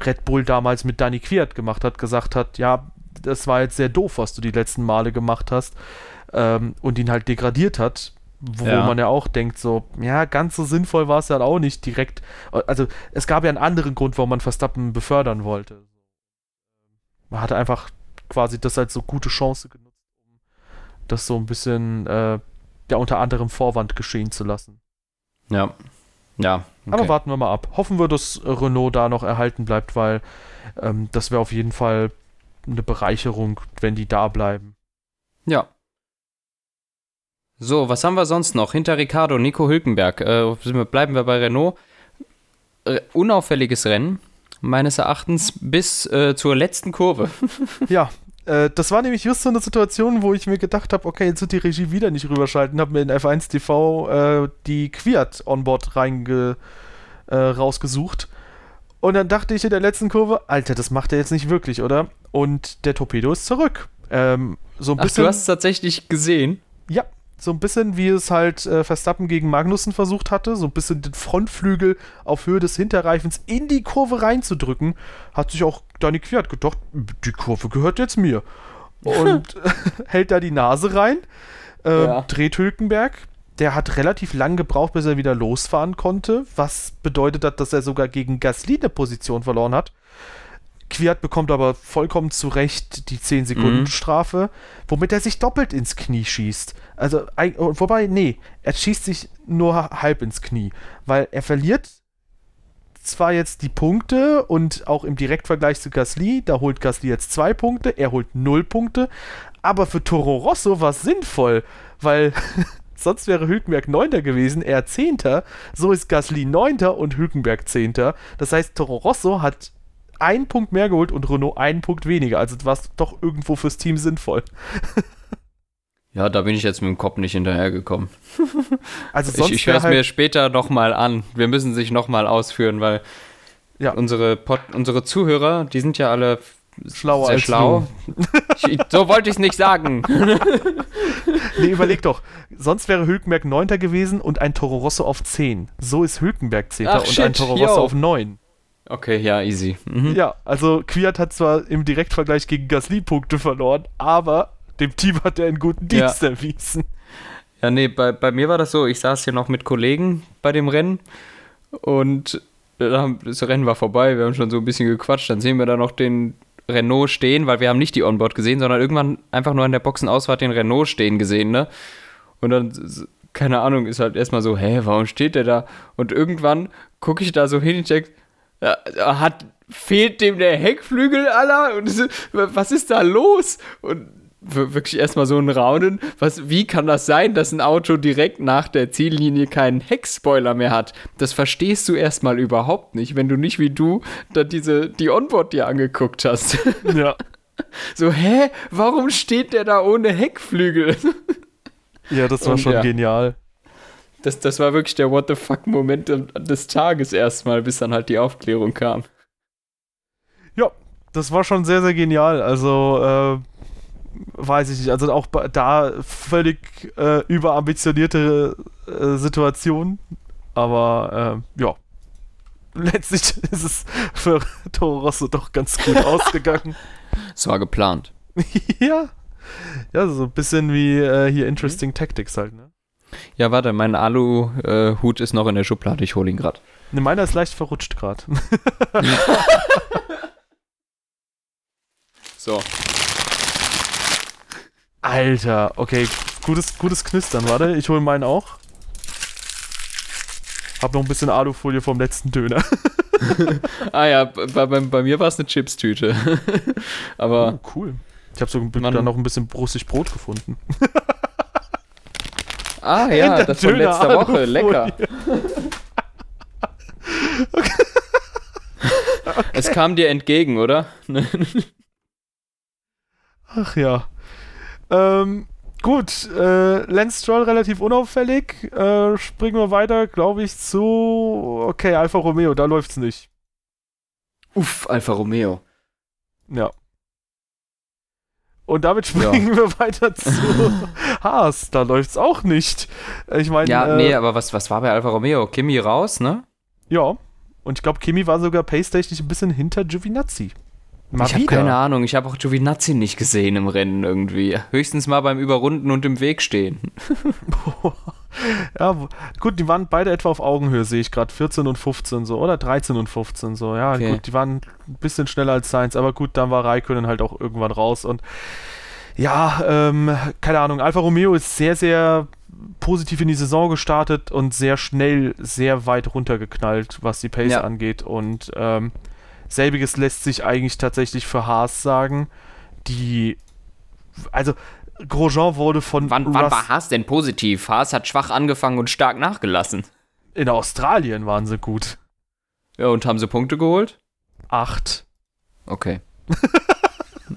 Red Bull damals mit Danny Quiert gemacht hat, gesagt hat, ja, das war jetzt sehr doof, was du die letzten Male gemacht hast ähm, und ihn halt degradiert hat wo ja. man ja auch denkt, so, ja, ganz so sinnvoll war es ja auch nicht direkt. Also, es gab ja einen anderen Grund, warum man Verstappen befördern wollte. Man hatte einfach quasi das als so gute Chance genutzt, um das so ein bisschen, äh, ja, unter anderem Vorwand geschehen zu lassen. Ja. Ja. Okay. Aber warten wir mal ab. Hoffen wir, dass Renault da noch erhalten bleibt, weil ähm, das wäre auf jeden Fall eine Bereicherung, wenn die da bleiben. Ja, so, was haben wir sonst noch? Hinter Ricardo, Nico Hülkenberg. Äh, bleiben wir bei Renault. Äh, unauffälliges Rennen, meines Erachtens, bis äh, zur letzten Kurve. ja, äh, das war nämlich just so eine Situation, wo ich mir gedacht habe, okay, jetzt wird die Regie wieder nicht rüberschalten, habe mir in F1 TV äh, die Quiat Onboard reinge äh, rausgesucht. Und dann dachte ich in der letzten Kurve, Alter, das macht er jetzt nicht wirklich, oder? Und der Torpedo ist zurück. Ähm, so ein Ach, bisschen, du hast es tatsächlich gesehen? Ja, so ein bisschen wie es halt äh, Verstappen gegen Magnussen versucht hatte, so ein bisschen den Frontflügel auf Höhe des Hinterreifens in die Kurve reinzudrücken, hat sich auch Danny Quiert gedacht, die Kurve gehört jetzt mir. Und hält da die Nase rein, äh, ja. dreht Hülkenberg. Der hat relativ lang gebraucht, bis er wieder losfahren konnte, was bedeutet hat, dass er sogar gegen Gasly eine Position verloren hat. Quiert bekommt aber vollkommen zu Recht die 10 Sekunden Mhm. Strafe, womit er sich doppelt ins Knie schießt. Also, wobei, nee, er schießt sich nur halb ins Knie, weil er verliert zwar jetzt die Punkte und auch im Direktvergleich zu Gasly, da holt Gasly jetzt zwei Punkte, er holt null Punkte, aber für Toro Rosso war es sinnvoll, weil sonst wäre Hülkenberg Neunter gewesen, er Zehnter, so ist Gasly Neunter und Hülkenberg Zehnter. Das heißt, Toro Rosso hat einen Punkt mehr geholt und Renault einen Punkt weniger. Also war es doch irgendwo fürs Team sinnvoll. Ja, da bin ich jetzt mit dem Kopf nicht hinterhergekommen. Also Ich, sonst ich höre es mir später nochmal an. Wir müssen sich nochmal ausführen, weil Ja. unsere, Pod unsere Zuhörer, die sind ja alle Schlauer sehr als schlau. Ich, so wollte ich es nicht sagen. Nee, überleg doch. Sonst wäre Hülkenberg Neunter gewesen und ein Toro Rosso auf 10. So ist Hülkenberg Zehnter Ach, und shit, ein Toro yo. Rosso auf 9. Okay, ja, easy. Mhm. Ja, also Quiert hat zwar im Direktvergleich gegen Gasly Punkte verloren, aber dem Team hat er einen guten Ja. Dienst erwiesen. Ja, nee, bei, bei mir war das so, ich saß hier noch mit Kollegen bei dem Rennen und haben- das Rennen war vorbei, wir haben schon so ein bisschen gequatscht, dann sehen wir da noch den Renault stehen, weil wir haben nicht die Onboard gesehen, sondern irgendwann einfach nur in der Boxenausfahrt den Renault stehen gesehen, ne? Und dann, keine Ahnung, ist halt erstmal so, hä, warum steht der da? Und irgendwann gucke ich da so hin und ja, hat, fehlt dem der Heckflügel, Alter? Und was ist da los? Und wir- wirklich erstmal so ein Raunen. Was, wie kann das sein, dass ein Auto direkt nach der Ziellinie keinen Heckspoiler mehr hat? Das verstehst du erstmal überhaupt nicht, wenn du nicht wie du da diese, die Onboard dir angeguckt hast. Ja. so, hä? Warum steht der da ohne Heckflügel? Ja, das war Und schon ja. genial. Das, das war wirklich der What the fuck-Moment des Tages erstmal, bis dann halt die Aufklärung kam. Ja, das war schon sehr, sehr genial. Also, äh, weiß ich nicht. Also auch da völlig äh, überambitionierte äh, Situation. Aber äh, ja. Letztlich ist es für Toro Rosso doch ganz gut ausgegangen. Es war geplant. ja. Ja, so ein bisschen wie äh, hier Interesting Tactics halt, ne? Ja, warte, mein Alu-Hut ist noch in der Schublade, ich hole ihn gerade. Ne, meiner ist leicht verrutscht gerade. So. Alter, okay, gutes, gutes Knistern, warte, ich hole meinen auch. Hab noch ein bisschen Alufolie vom letzten Döner. Ah ja, bei, bei, bei mir war es eine Chipstüte. Aber Oh, cool. Ich habe so dann noch ein bisschen russisch Brot gefunden. Ah ja, das von letzter Woche, lecker. Es kam dir entgegen, oder? Ach ja. Ähm, gut, äh, Lance Stroll relativ unauffällig. Äh, springen wir weiter, glaube ich, zu. Okay, Alfa Romeo, da läuft's nicht. Uff, Alfa Romeo. Ja. Und damit springen wir weiter zu Haas. Da läuft's auch nicht. Ich meine, Ja, äh, nee, aber was, was war bei Alfa Romeo? Kimi raus, ne? ja. Und ich glaube, Kimi war sogar pace-technisch ein bisschen hinter Giovinazzi. Mal ich habe keine Ahnung, ich habe auch Giovinazzi nicht gesehen im Rennen irgendwie. Höchstens mal beim Überrunden und im Weg stehen. Ja, gut, die waren beide etwa auf Augenhöhe, sehe ich gerade. 14 und 15 so, oder 13 und 15 so. Ja, Okay. gut, die waren ein bisschen schneller als Sainz, aber gut, dann war Raikkonen halt auch irgendwann raus und ja, ähm, keine Ahnung, Alfa Romeo ist sehr, sehr positiv in die Saison gestartet und sehr schnell sehr weit runtergeknallt, was die Pace Ja. angeht und ähm, selbiges lässt sich eigentlich tatsächlich für Haas sagen, die also Grosjean wurde von Wann, wann war Haas denn positiv? Haas hat schwach angefangen und stark nachgelassen. in Australien waren sie gut. Ja, und haben sie Punkte geholt? Acht. Okay.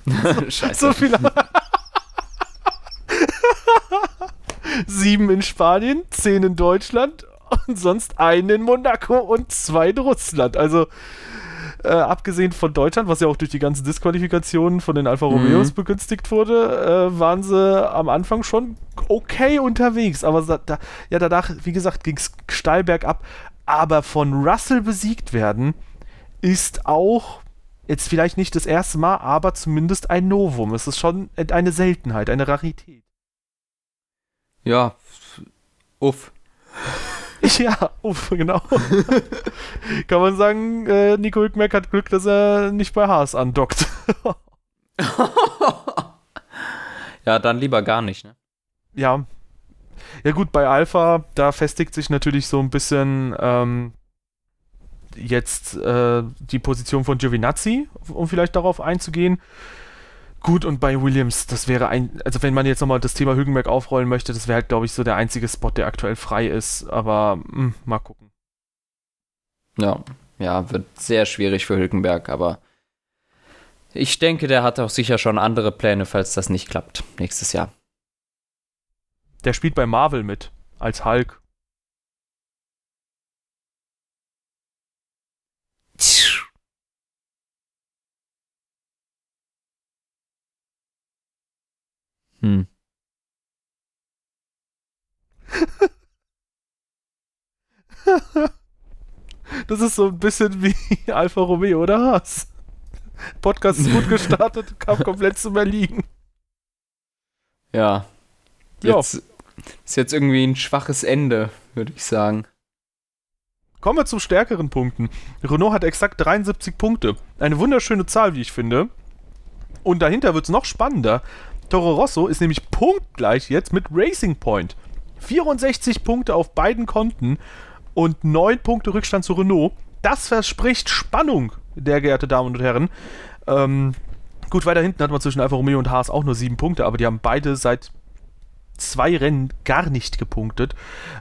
Scheiße. So viele. Sieben in Spanien, zehn in Deutschland und sonst einen in Monaco und zwei in Russland. Also äh, abgesehen von Deutschland, was ja auch durch die ganzen Disqualifikationen von den Alfa Romeos Mhm. begünstigt wurde, äh, waren sie am Anfang schon okay unterwegs. Aber da, ja, danach, wie gesagt, ging es steil bergab. Aber von Russell besiegt werden ist auch jetzt vielleicht nicht das erste Mal, aber zumindest ein Novum. Es ist schon eine Seltenheit, eine Rarität. Ja. Uff. ja, uff, genau. Kann man sagen, äh, Nico Hülkenberg hat Glück, dass er nicht bei Haas andockt. ja, dann lieber gar nicht, ne? Ja. Ja gut, bei Alpha, da festigt sich natürlich so ein bisschen ähm, jetzt äh, die Position von Giovinazzi, um vielleicht darauf einzugehen. Gut, und bei Williams, das wäre ein, also wenn man jetzt nochmal das Thema Hülkenberg aufrollen möchte, das wäre halt, glaube ich, so der einzige Spot, der aktuell frei ist. Aber mh, hm, mal gucken. Ja, ja, wird sehr schwierig für Hülkenberg, aber ich denke, der hat auch sicher schon andere Pläne, falls das nicht klappt nächstes Jahr. Der spielt bei Marvel mit, als Hulk. Hm. das ist so ein bisschen wie Alfa Romeo oder Haas. Podcast ist gut gestartet, kam komplett zum Erliegen. Ja. Jetzt, ja. Ist jetzt irgendwie ein schwaches Ende, würde ich sagen. Kommen wir zu stärkeren Punkten. Renault hat exakt 73 Punkte. Eine wunderschöne Zahl, wie ich finde. Und dahinter wird es noch spannender. Toro Rosso ist nämlich punktgleich jetzt mit Racing Point. 64 Punkte auf beiden Konten und 9 Punkte Rückstand zu Renault. Das verspricht Spannung, der geehrte Damen und Herren. Ähm, gut, weiter hinten hat man zwischen Alfa Romeo und Haas auch nur 7 Punkte, aber die haben beide seit zwei Rennen gar nicht gepunktet.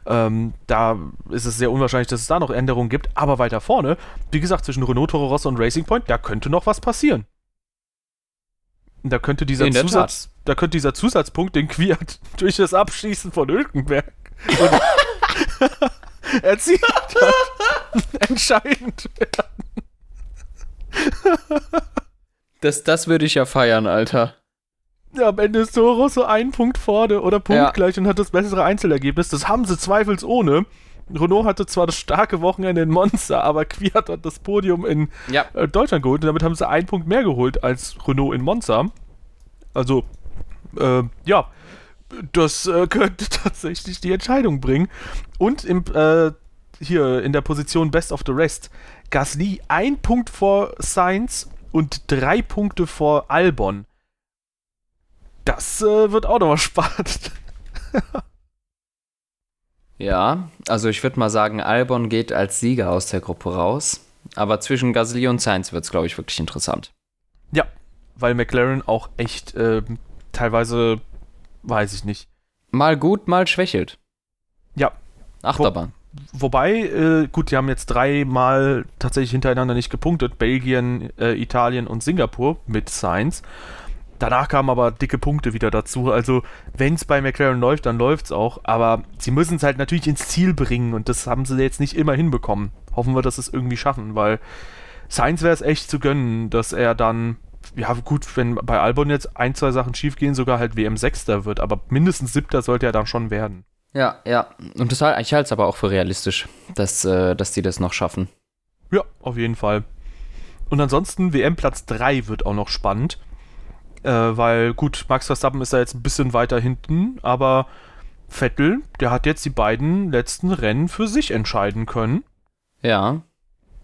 Ähm, da ist es sehr unwahrscheinlich, dass es da noch Änderungen gibt. Aber weiter vorne, wie gesagt, zwischen Renault, Toro Rosso und Racing Point, da könnte noch was passieren. Da könnte dieser Zusatz, da könnte dieser Zusatzpunkt den Quiert durch das Abschießen von Hülkenberg erzielt hat, entscheidend werden. das, das würde ich ja feiern, Alter. Ja, am Ende ist Toro so ein Punkt vorne oder punktgleich ja. und hat das bessere Einzelergebnis. Das haben sie zweifelsohne. Renault hatte zwar das starke Wochenende in Monza, aber Quiert hat das Podium in ja. Äh, Deutschland geholt und damit haben sie einen Punkt mehr geholt als Renault in Monza. Also, äh, ja, das äh, könnte tatsächlich die Entscheidung bringen. Und im, äh, hier in der Position Best of the Rest, Gasly ein Punkt vor Sainz und drei Punkte vor Albon. Das äh, wird auch nochmal spannend. Ja, also ich würde mal sagen, Albon geht als Sieger aus der Gruppe raus. Aber zwischen Gasly und Sainz wird es, glaube ich, wirklich interessant. Ja, weil McLaren auch echt äh, teilweise, weiß ich nicht. Mal gut, mal schwächelt. Ja. Achterbahn. Wo, wobei, äh, gut, die haben jetzt dreimal tatsächlich hintereinander nicht gepunktet. Belgien, äh, Italien und Singapur mit Sainz. Danach kamen aber dicke Punkte wieder dazu. Also, wenn es bei McLaren läuft, dann läuft es auch. Aber sie müssen es halt natürlich ins Ziel bringen und das haben sie jetzt nicht immer hinbekommen. Hoffen wir, dass sie es irgendwie schaffen, weil Sainz wäre es echt zu gönnen, dass er dann, ja gut, wenn bei Albon jetzt ein, zwei Sachen schief gehen, sogar halt WM Sechster wird, aber mindestens Siebter sollte er dann schon werden. Ja, ja. Und das, ich halte es aber auch für realistisch, dass, äh, dass die das noch schaffen. Ja, auf jeden Fall. Und ansonsten, WM Platz 3 wird auch noch spannend. Äh, weil, gut, Max Verstappen ist da jetzt ein bisschen weiter hinten, aber Vettel, der hat jetzt die beiden letzten Rennen für sich entscheiden können. Ja.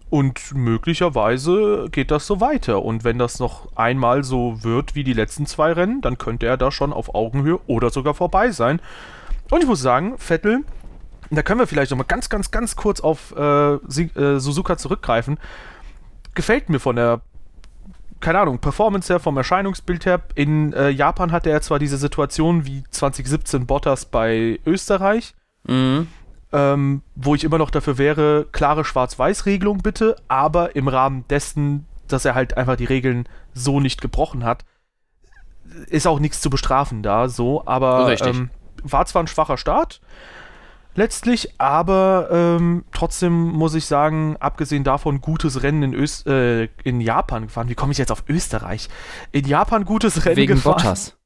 Und möglicherweise geht das so weiter. Und wenn das noch einmal so wird wie die letzten zwei Rennen, dann könnte er da schon auf Augenhöhe oder sogar vorbei sein. Und ich muss sagen, Vettel, da können wir vielleicht nochmal ganz, ganz, ganz kurz auf äh, äh, Suzuka zurückgreifen. Gefällt mir von der keine Ahnung, Performance her, vom Erscheinungsbild her. In äh, Japan hatte er zwar diese Situation wie 2017 Bottas bei Österreich, mhm. Ähm, wo ich immer noch dafür wäre, klare Schwarz-Weiß-Regelung bitte, aber im Rahmen dessen, dass er halt einfach die Regeln so nicht gebrochen hat, ist auch nichts zu bestrafen da, so, aber ähm, war zwar ein schwacher Start, letztlich, aber ähm, trotzdem muss ich sagen, abgesehen davon gutes Rennen in, Öst äh, in Japan gefahren. Wie komme ich jetzt auf Österreich? In Japan gutes Rennen Wegen gefahren. Bottas.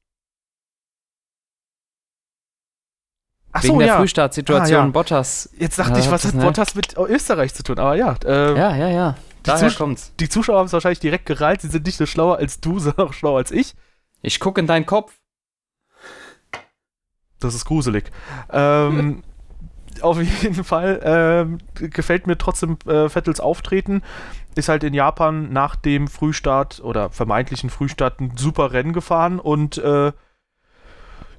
Ach Wegen so, der ja. Frühstartsituation ah, ja. Bottas. Jetzt dachte ja, ich, was hat? Bottas mit Österreich zu tun? Aber ja. Äh, ja, ja, ja. Daher die kommt's. Die Zuschauer haben es wahrscheinlich direkt gereilt. Sie sind nicht nur schlauer als du, sondern auch schlauer als ich. Ich gucke in deinen Kopf. Das ist gruselig. ähm, auf jeden Fall ähm, gefällt mir trotzdem äh, Vettels Auftreten. Ist halt in Japan nach dem Frühstart oder vermeintlichen Frühstart ein super Rennen gefahren und äh,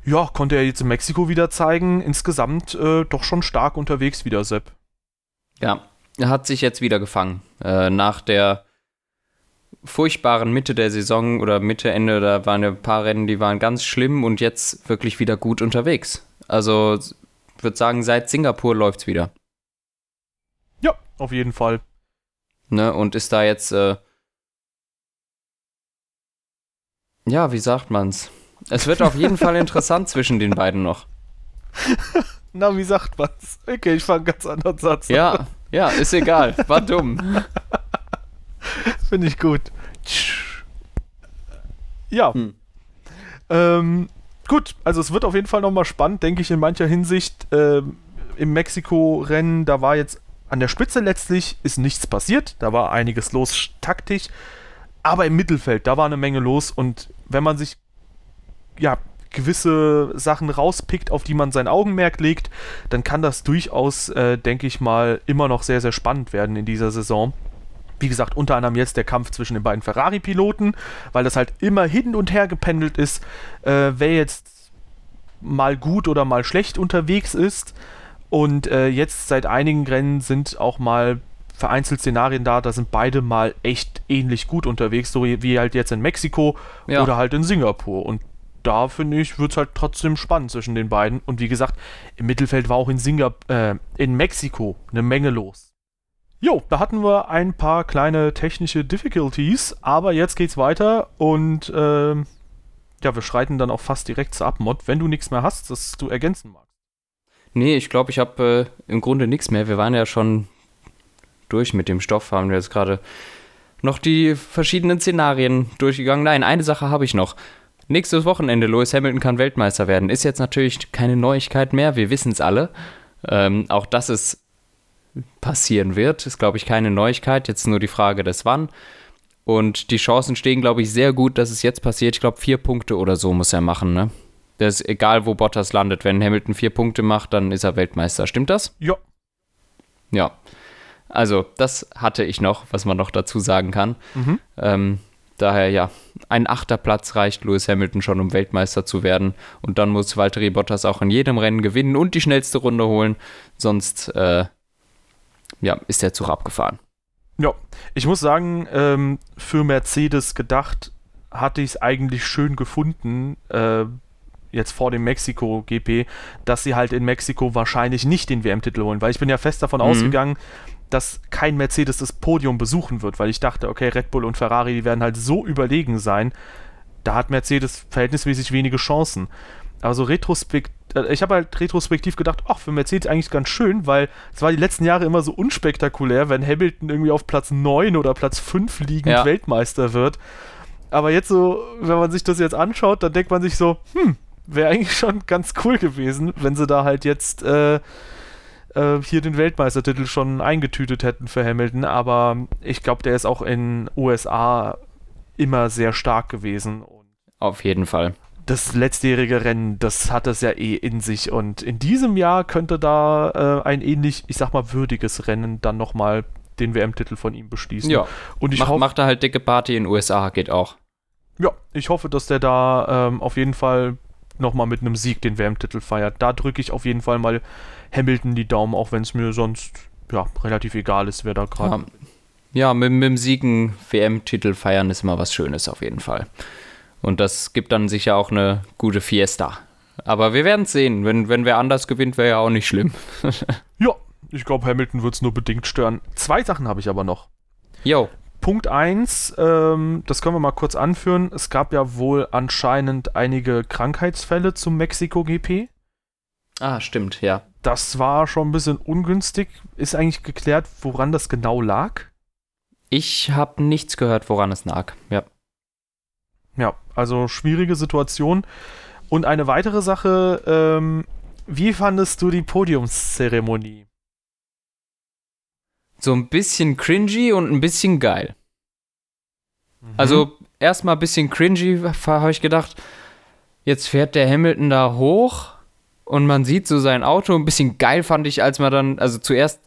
ja, konnte er jetzt in Mexiko wieder zeigen. Insgesamt äh, doch schon stark unterwegs wieder, Sepp. Ja, er hat sich jetzt wieder gefangen. Äh, nach der furchtbaren Mitte der Saison oder Mitte, Ende, da waren ja ein paar Rennen, die waren ganz schlimm und jetzt wirklich wieder gut unterwegs. Also, ich würde sagen, seit Singapur läuft es wieder. Ja, auf jeden Fall. Ne, und ist da jetzt, äh, ja, wie sagt man's? Es wird auf jeden Fall interessant zwischen den beiden noch. Na, wie sagt man's? Okay, ich fange einen ganz anderen Satz an. Ja, ja, ist egal. War dumm. Finde ich gut. Ja. Hm. Ähm, gut, also es wird auf jeden Fall nochmal spannend, denke ich, in mancher Hinsicht. Ähm, Im Mexiko-Rennen, da war jetzt an der Spitze letztlich ist nichts passiert. Da war einiges los taktisch. Aber im Mittelfeld, da war eine Menge los. Und wenn man sich ja, gewisse Sachen rauspickt, auf die man sein Augenmerk legt, dann kann das durchaus, äh, denke ich mal, immer noch sehr, sehr spannend werden in dieser Saison. Wie gesagt, unter anderem jetzt der Kampf zwischen den beiden Ferrari-Piloten, weil das halt immer hin und her gependelt ist, äh, wer jetzt mal gut oder mal schlecht unterwegs ist. Und äh, jetzt seit einigen Rennen sind auch mal vereinzelt Szenarien da, da sind beide mal echt ähnlich gut unterwegs, so wie halt jetzt in Mexiko ja. oder halt in Singapur. Und da finde ich, wird es halt trotzdem spannend zwischen den beiden. Und wie gesagt, im Mittelfeld war auch in Singapur, äh, in Mexiko eine Menge los. Jo, da hatten wir ein paar kleine technische Difficulties, aber jetzt geht's weiter und äh, ja, wir schreiten dann auch fast direkt zur Abmod, wenn du nichts mehr hast, das du ergänzen magst. Nee, ich glaube, ich habe äh, im Grunde nichts mehr. Wir waren ja schon durch mit dem Stoff, haben wir jetzt gerade noch die verschiedenen Szenarien durchgegangen. Nein, eine Sache habe ich noch. Nächstes Wochenende, Lewis Hamilton kann Weltmeister werden. Ist jetzt natürlich keine Neuigkeit mehr, wir wissen es alle. Ähm, auch dass es passieren wird, ist, glaube ich, keine Neuigkeit. Jetzt nur die Frage des Wann. Und die Chancen stehen, glaube ich, sehr gut, dass es jetzt passiert. Ich glaube, vier Punkte oder so muss er machen, ne? Das ist egal, wo Bottas landet. Wenn Hamilton vier Punkte macht, dann ist er Weltmeister. Stimmt das? Ja. Ja. Also, das hatte ich noch, was man noch dazu sagen kann. Mhm. Ähm, Daher ja, ein achter Platz reicht Lewis Hamilton schon, um Weltmeister zu werden. Und dann muss Valtteri Bottas auch in jedem Rennen gewinnen und die schnellste Runde holen. Sonst äh, ja, ist der Zug abgefahren. Ja, ich muss sagen, ähm, für Mercedes gedacht, hatte ich es eigentlich schön gefunden, äh, jetzt vor dem Mexiko-GP, dass sie halt in Mexiko wahrscheinlich nicht den WM-Titel holen, weil ich bin ja fest davon mhm. ausgegangen, dass kein Mercedes das Podium besuchen wird, weil ich dachte, okay, Red Bull und Ferrari, die werden halt so überlegen sein. Da hat Mercedes verhältnismäßig wenige Chancen. Aber so retrospekt, äh, ich habe halt retrospektiv gedacht, ach, für Mercedes eigentlich ganz schön, weil es war die letzten Jahre immer so unspektakulär, wenn Hamilton irgendwie auf Platz 9 oder Platz 5 liegend ja. Weltmeister wird. Aber jetzt so, wenn man sich das jetzt anschaut, dann denkt man sich so, hm, wäre eigentlich schon ganz cool gewesen, wenn sie da halt jetzt äh, äh, hier den Weltmeistertitel schon eingetütet hätten für Hamilton, aber ich glaube, der ist auch in USA immer sehr stark gewesen. Auf jeden Fall. Das letztjährige Rennen, das hat es ja eh in sich und in diesem Jahr könnte da äh, ein ähnlich, ich sag mal, würdiges Rennen dann nochmal den WM-Titel von ihm beschließen. Ja, und ich Mach, macht er halt dicke Party in den USA, geht auch. Ja, ich hoffe, dass der da ähm, auf jeden Fall nochmal mit einem Sieg den WM-Titel feiert. Da drücke ich auf jeden Fall mal Hamilton die Daumen, auch wenn es mir sonst ja, relativ egal ist, wer da gerade. Ja. ja, mit, mit dem Siegen WM-Titel feiern ist immer was Schönes auf jeden Fall. Und das gibt dann sicher auch eine gute Fiesta. Aber wir werden es sehen. Wenn, wenn wer anders gewinnt, wäre ja auch nicht schlimm. ja, ich glaube, Hamilton wird es nur bedingt stören. Zwei Sachen habe ich aber noch. Jo. Punkt 1, ähm, das können wir mal kurz anführen. Es gab ja wohl anscheinend einige Krankheitsfälle zum Mexiko-GP. Ah, stimmt, ja. Das war schon ein bisschen ungünstig. Ist eigentlich geklärt, woran das genau lag? Ich habe nichts gehört, woran es lag. Ja. Ja, also schwierige Situation. Und eine weitere Sache, ähm, wie fandest du die Podiumszeremonie? So ein bisschen cringy und ein bisschen geil. Mhm. Also erstmal ein bisschen cringy, habe ich gedacht, jetzt fährt der Hamilton da hoch Und man sieht so sein Auto. Ein bisschen geil fand ich, als man dann, also zuerst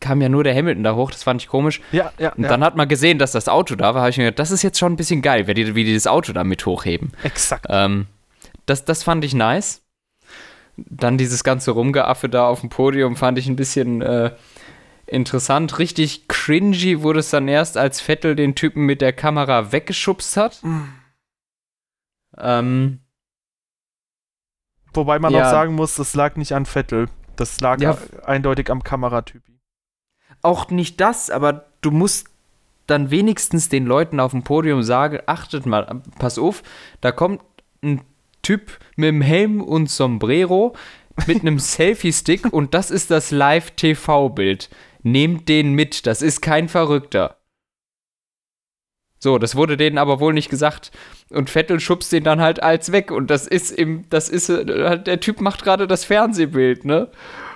kam ja nur der Hamilton da hoch, das fand ich komisch. Ja, ja. Und ja. dann hat man gesehen, dass das Auto da war, habe ich mir gedacht, das ist jetzt schon ein bisschen geil, wie die, wie die das Auto da mit hochheben. Exakt. Ähm, das, das fand ich nice. Dann dieses ganze Rumgeaffe da auf dem Podium fand ich ein bisschen äh, interessant. Richtig cringy wurde es dann erst, als Vettel den Typen mit der Kamera weggeschubst hat. Ähm, Wobei man ja. auch sagen muss, das lag nicht an Vettel. Das lag Ja. eindeutig am Kameratypi. auch nicht das, aber du musst dann wenigstens den Leuten auf dem Podium sagen, achtet mal, pass auf, da kommt ein Typ mit dem Helm und Sombrero mit einem Selfie-Stick und das ist das Live-TV-Bild. Nehmt den mit, das ist kein Verrückter. So, das wurde denen aber wohl nicht gesagt. Und Vettel schubst den dann halt als weg. Und das ist im, das ist, äh, der Typ macht gerade das Fernsehbild, ne?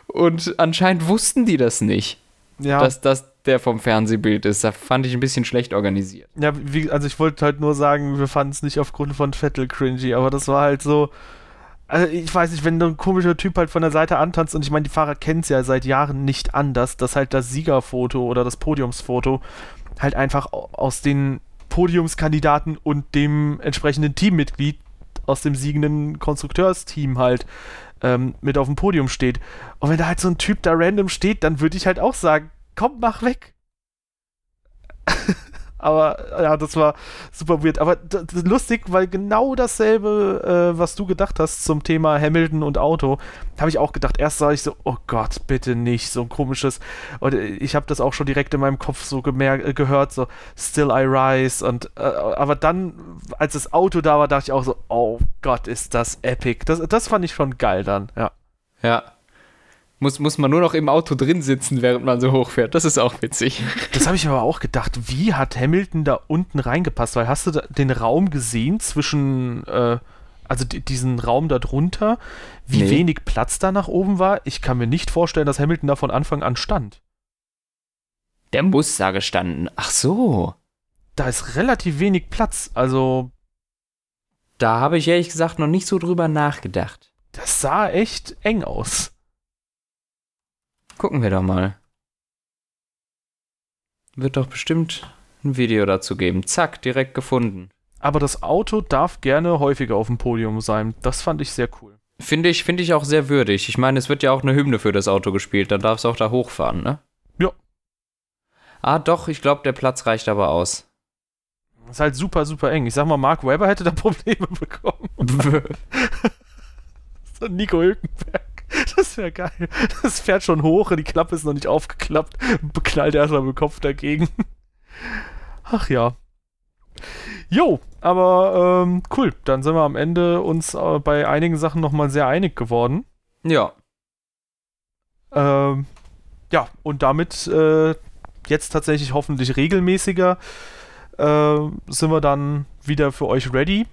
Und anscheinend wussten die das nicht Ja, dass das der vom Fernsehbild ist. Da fand ich ein bisschen schlecht organisiert. ja wie, also ich wollte halt nur sagen, wir fanden es nicht aufgrund von Vettel cringy, aber das war halt so. Also ich weiß nicht, wenn so ein komischer Typ halt von der Seite antanzt und ich meine, die Fahrer kennen es ja seit Jahren nicht anders, dass halt das Siegerfoto oder das Podiumsfoto halt einfach au- aus den Podiumskandidaten und dem entsprechenden Teammitglied aus dem siegenden Konstrukteursteam halt ähm, mit auf dem Podium steht. Und wenn da halt so ein Typ da random steht, dann würde ich halt auch sagen, komm, mach weg. Aber ja, das war super weird. Aber lustig, weil genau dasselbe, äh, was du gedacht hast zum Thema Hamilton und Auto, habe ich auch gedacht. Erst sah ich so, oh Gott, bitte nicht, so ein komisches. Und äh, ich habe das auch schon direkt in meinem Kopf so äh, gehört, so Still I Rise. Und äh, aber dann, als das Auto da war, dachte ich auch so, oh Gott, ist das epic. Das, das fand ich schon geil dann, ja. Ja. Muss, muss man nur noch im Auto drin sitzen, während man so hochfährt. Das ist auch witzig. Das habe ich aber auch gedacht. Wie hat Hamilton da unten reingepasst? Weil hast du den Raum gesehen zwischen, äh, also di- diesen Raum da drunter, wie Nee. wenig Platz da nach oben war? Ich kann mir nicht vorstellen, dass Hamilton da von Anfang an stand. Der muss da gestanden. Ach so. Da ist relativ wenig Platz. Also, Da habe ich ehrlich gesagt noch nicht so drüber nachgedacht. das sah echt eng aus. Gucken wir doch mal. Wird doch bestimmt ein Video dazu geben. Zack, direkt gefunden. Aber das Auto darf gerne häufiger auf dem Podium sein. Das fand ich sehr cool. Finde ich, finde ich auch sehr würdig. Ich meine, es wird ja auch eine Hymne für das Auto gespielt. Dann darf es auch da hochfahren, ne? Ja. Ah, doch, ich glaube, der Platz reicht aber aus. Ist halt super, super eng. Ich sag mal, Mark Webber hätte da Probleme bekommen. So Nico Hülkenberg. Das wäre geil. Das fährt schon hoch, die Klappe ist noch nicht aufgeklappt. Beknallt erstmal mit dem Kopf dagegen. Ach ja. Jo, aber ähm, cool. Dann sind wir am Ende uns äh, bei einigen Sachen nochmal sehr einig geworden. ja. Ähm, ja, und damit äh, jetzt tatsächlich hoffentlich regelmäßiger äh, sind wir dann wieder für euch ready.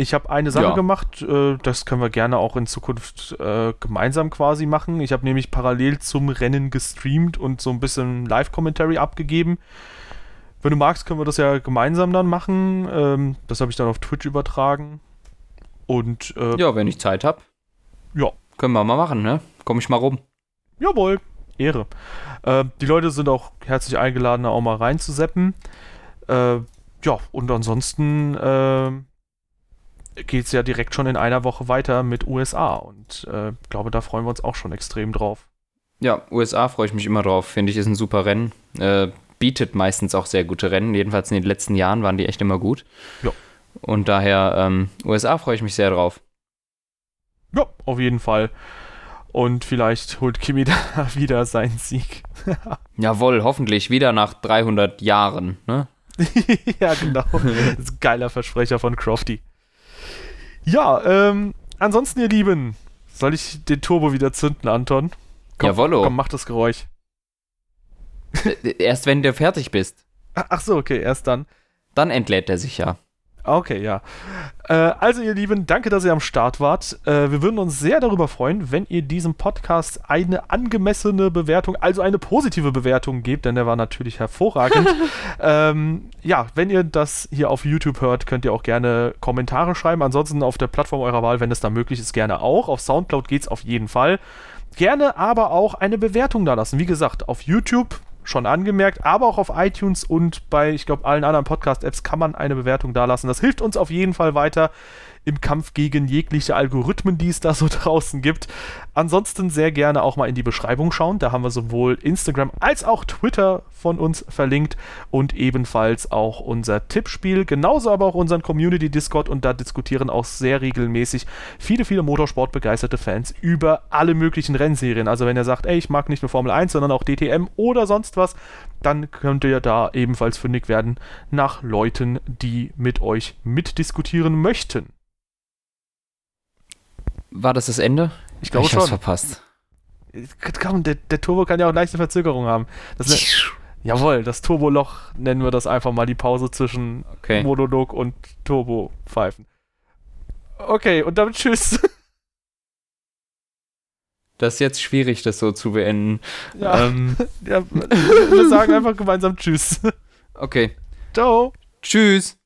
Ich habe eine Sache Ja. gemacht, äh, das können wir gerne auch in Zukunft äh, gemeinsam quasi machen. Ich habe nämlich parallel zum Rennen gestreamt und so ein bisschen Live-Commentary abgegeben. Wenn du magst, können wir das ja gemeinsam dann machen. Ähm, das habe ich dann auf Twitch übertragen. Und äh, Ja, wenn ich Zeit habe. Ja. Können wir mal machen, ne? Komm ich mal rum. Jawohl, Ehre. Äh, die Leute sind auch herzlich eingeladen, da auch mal reinzuseppen. Äh, ja, und ansonsten äh, geht es ja direkt schon in einer Woche weiter mit USA. Und äh, ich glaube, da freuen wir uns auch schon extrem drauf. Ja, USA freue ich mich immer drauf. Finde ich, ist ein super Rennen. Äh, bietet meistens auch sehr gute Rennen. Jedenfalls in den letzten Jahren waren die echt immer gut. Ja. Und daher, ähm, USA freue ich mich sehr drauf. Ja, auf jeden Fall. Und vielleicht holt Kimi da wieder seinen Sieg. Jawohl, hoffentlich wieder nach 300 Jahren, ne? ja, genau. Das ist ein geiler Versprecher von Crofty. Ja, ähm, ansonsten, ihr Lieben, soll ich den Turbo wieder zünden, Anton? Komm, Jawollo. Komm, mach das Geräusch. Äh, Erst wenn du fertig bist, ach so, okay, erst dann. dann entlädt er sich ja. Okay, ja. Äh, also, ihr Lieben, danke, dass ihr am Start wart. Äh, wir würden uns sehr darüber freuen, wenn ihr diesem Podcast eine angemessene Bewertung, also eine positive Bewertung gebt, denn der war natürlich hervorragend. ähm, ja, wenn ihr das hier auf YouTube hört, könnt ihr auch gerne Kommentare schreiben. Ansonsten auf der Plattform eurer Wahl, wenn es da möglich ist, gerne auch. Auf Soundcloud geht es auf jeden Fall. Gerne aber auch eine Bewertung da lassen. Wie gesagt, auf YouTube schon angemerkt, aber auch auf iTunes und bei, ich glaube, allen anderen Podcast-Apps kann man eine Bewertung dalassen. Das hilft uns auf jeden Fall weiter im Kampf gegen jegliche Algorithmen, die es da so draußen gibt. Ansonsten sehr gerne auch mal in die Beschreibung schauen. Da haben wir sowohl Instagram als auch Twitter von uns verlinkt und ebenfalls auch unser Tippspiel, genauso aber auch unseren Community Discord und da diskutieren auch sehr regelmäßig viele, viele Motorsport-begeisterte Fans über alle möglichen Rennserien. Also wenn ihr sagt, ey, ich mag nicht nur Formel 1, sondern auch DTM oder sonst was, dann könnt ihr da ebenfalls fündig werden nach Leuten, die mit euch mitdiskutieren möchten. War das das Ende? Ich glaube ich hab's schon. verpasst. Komm, der, der Turbo kann ja auch leichte Verzögerung haben. Das ne, jawohl, das Turboloch nennen wir das einfach mal die Pause zwischen Okay. Monolog und Turbo-Pfeifen. Okay, und damit tschüss. Das ist jetzt schwierig, das so zu beenden. ja, Ähm, ja, wir sagen einfach gemeinsam Tschüss. okay. Ciao. Tschüss.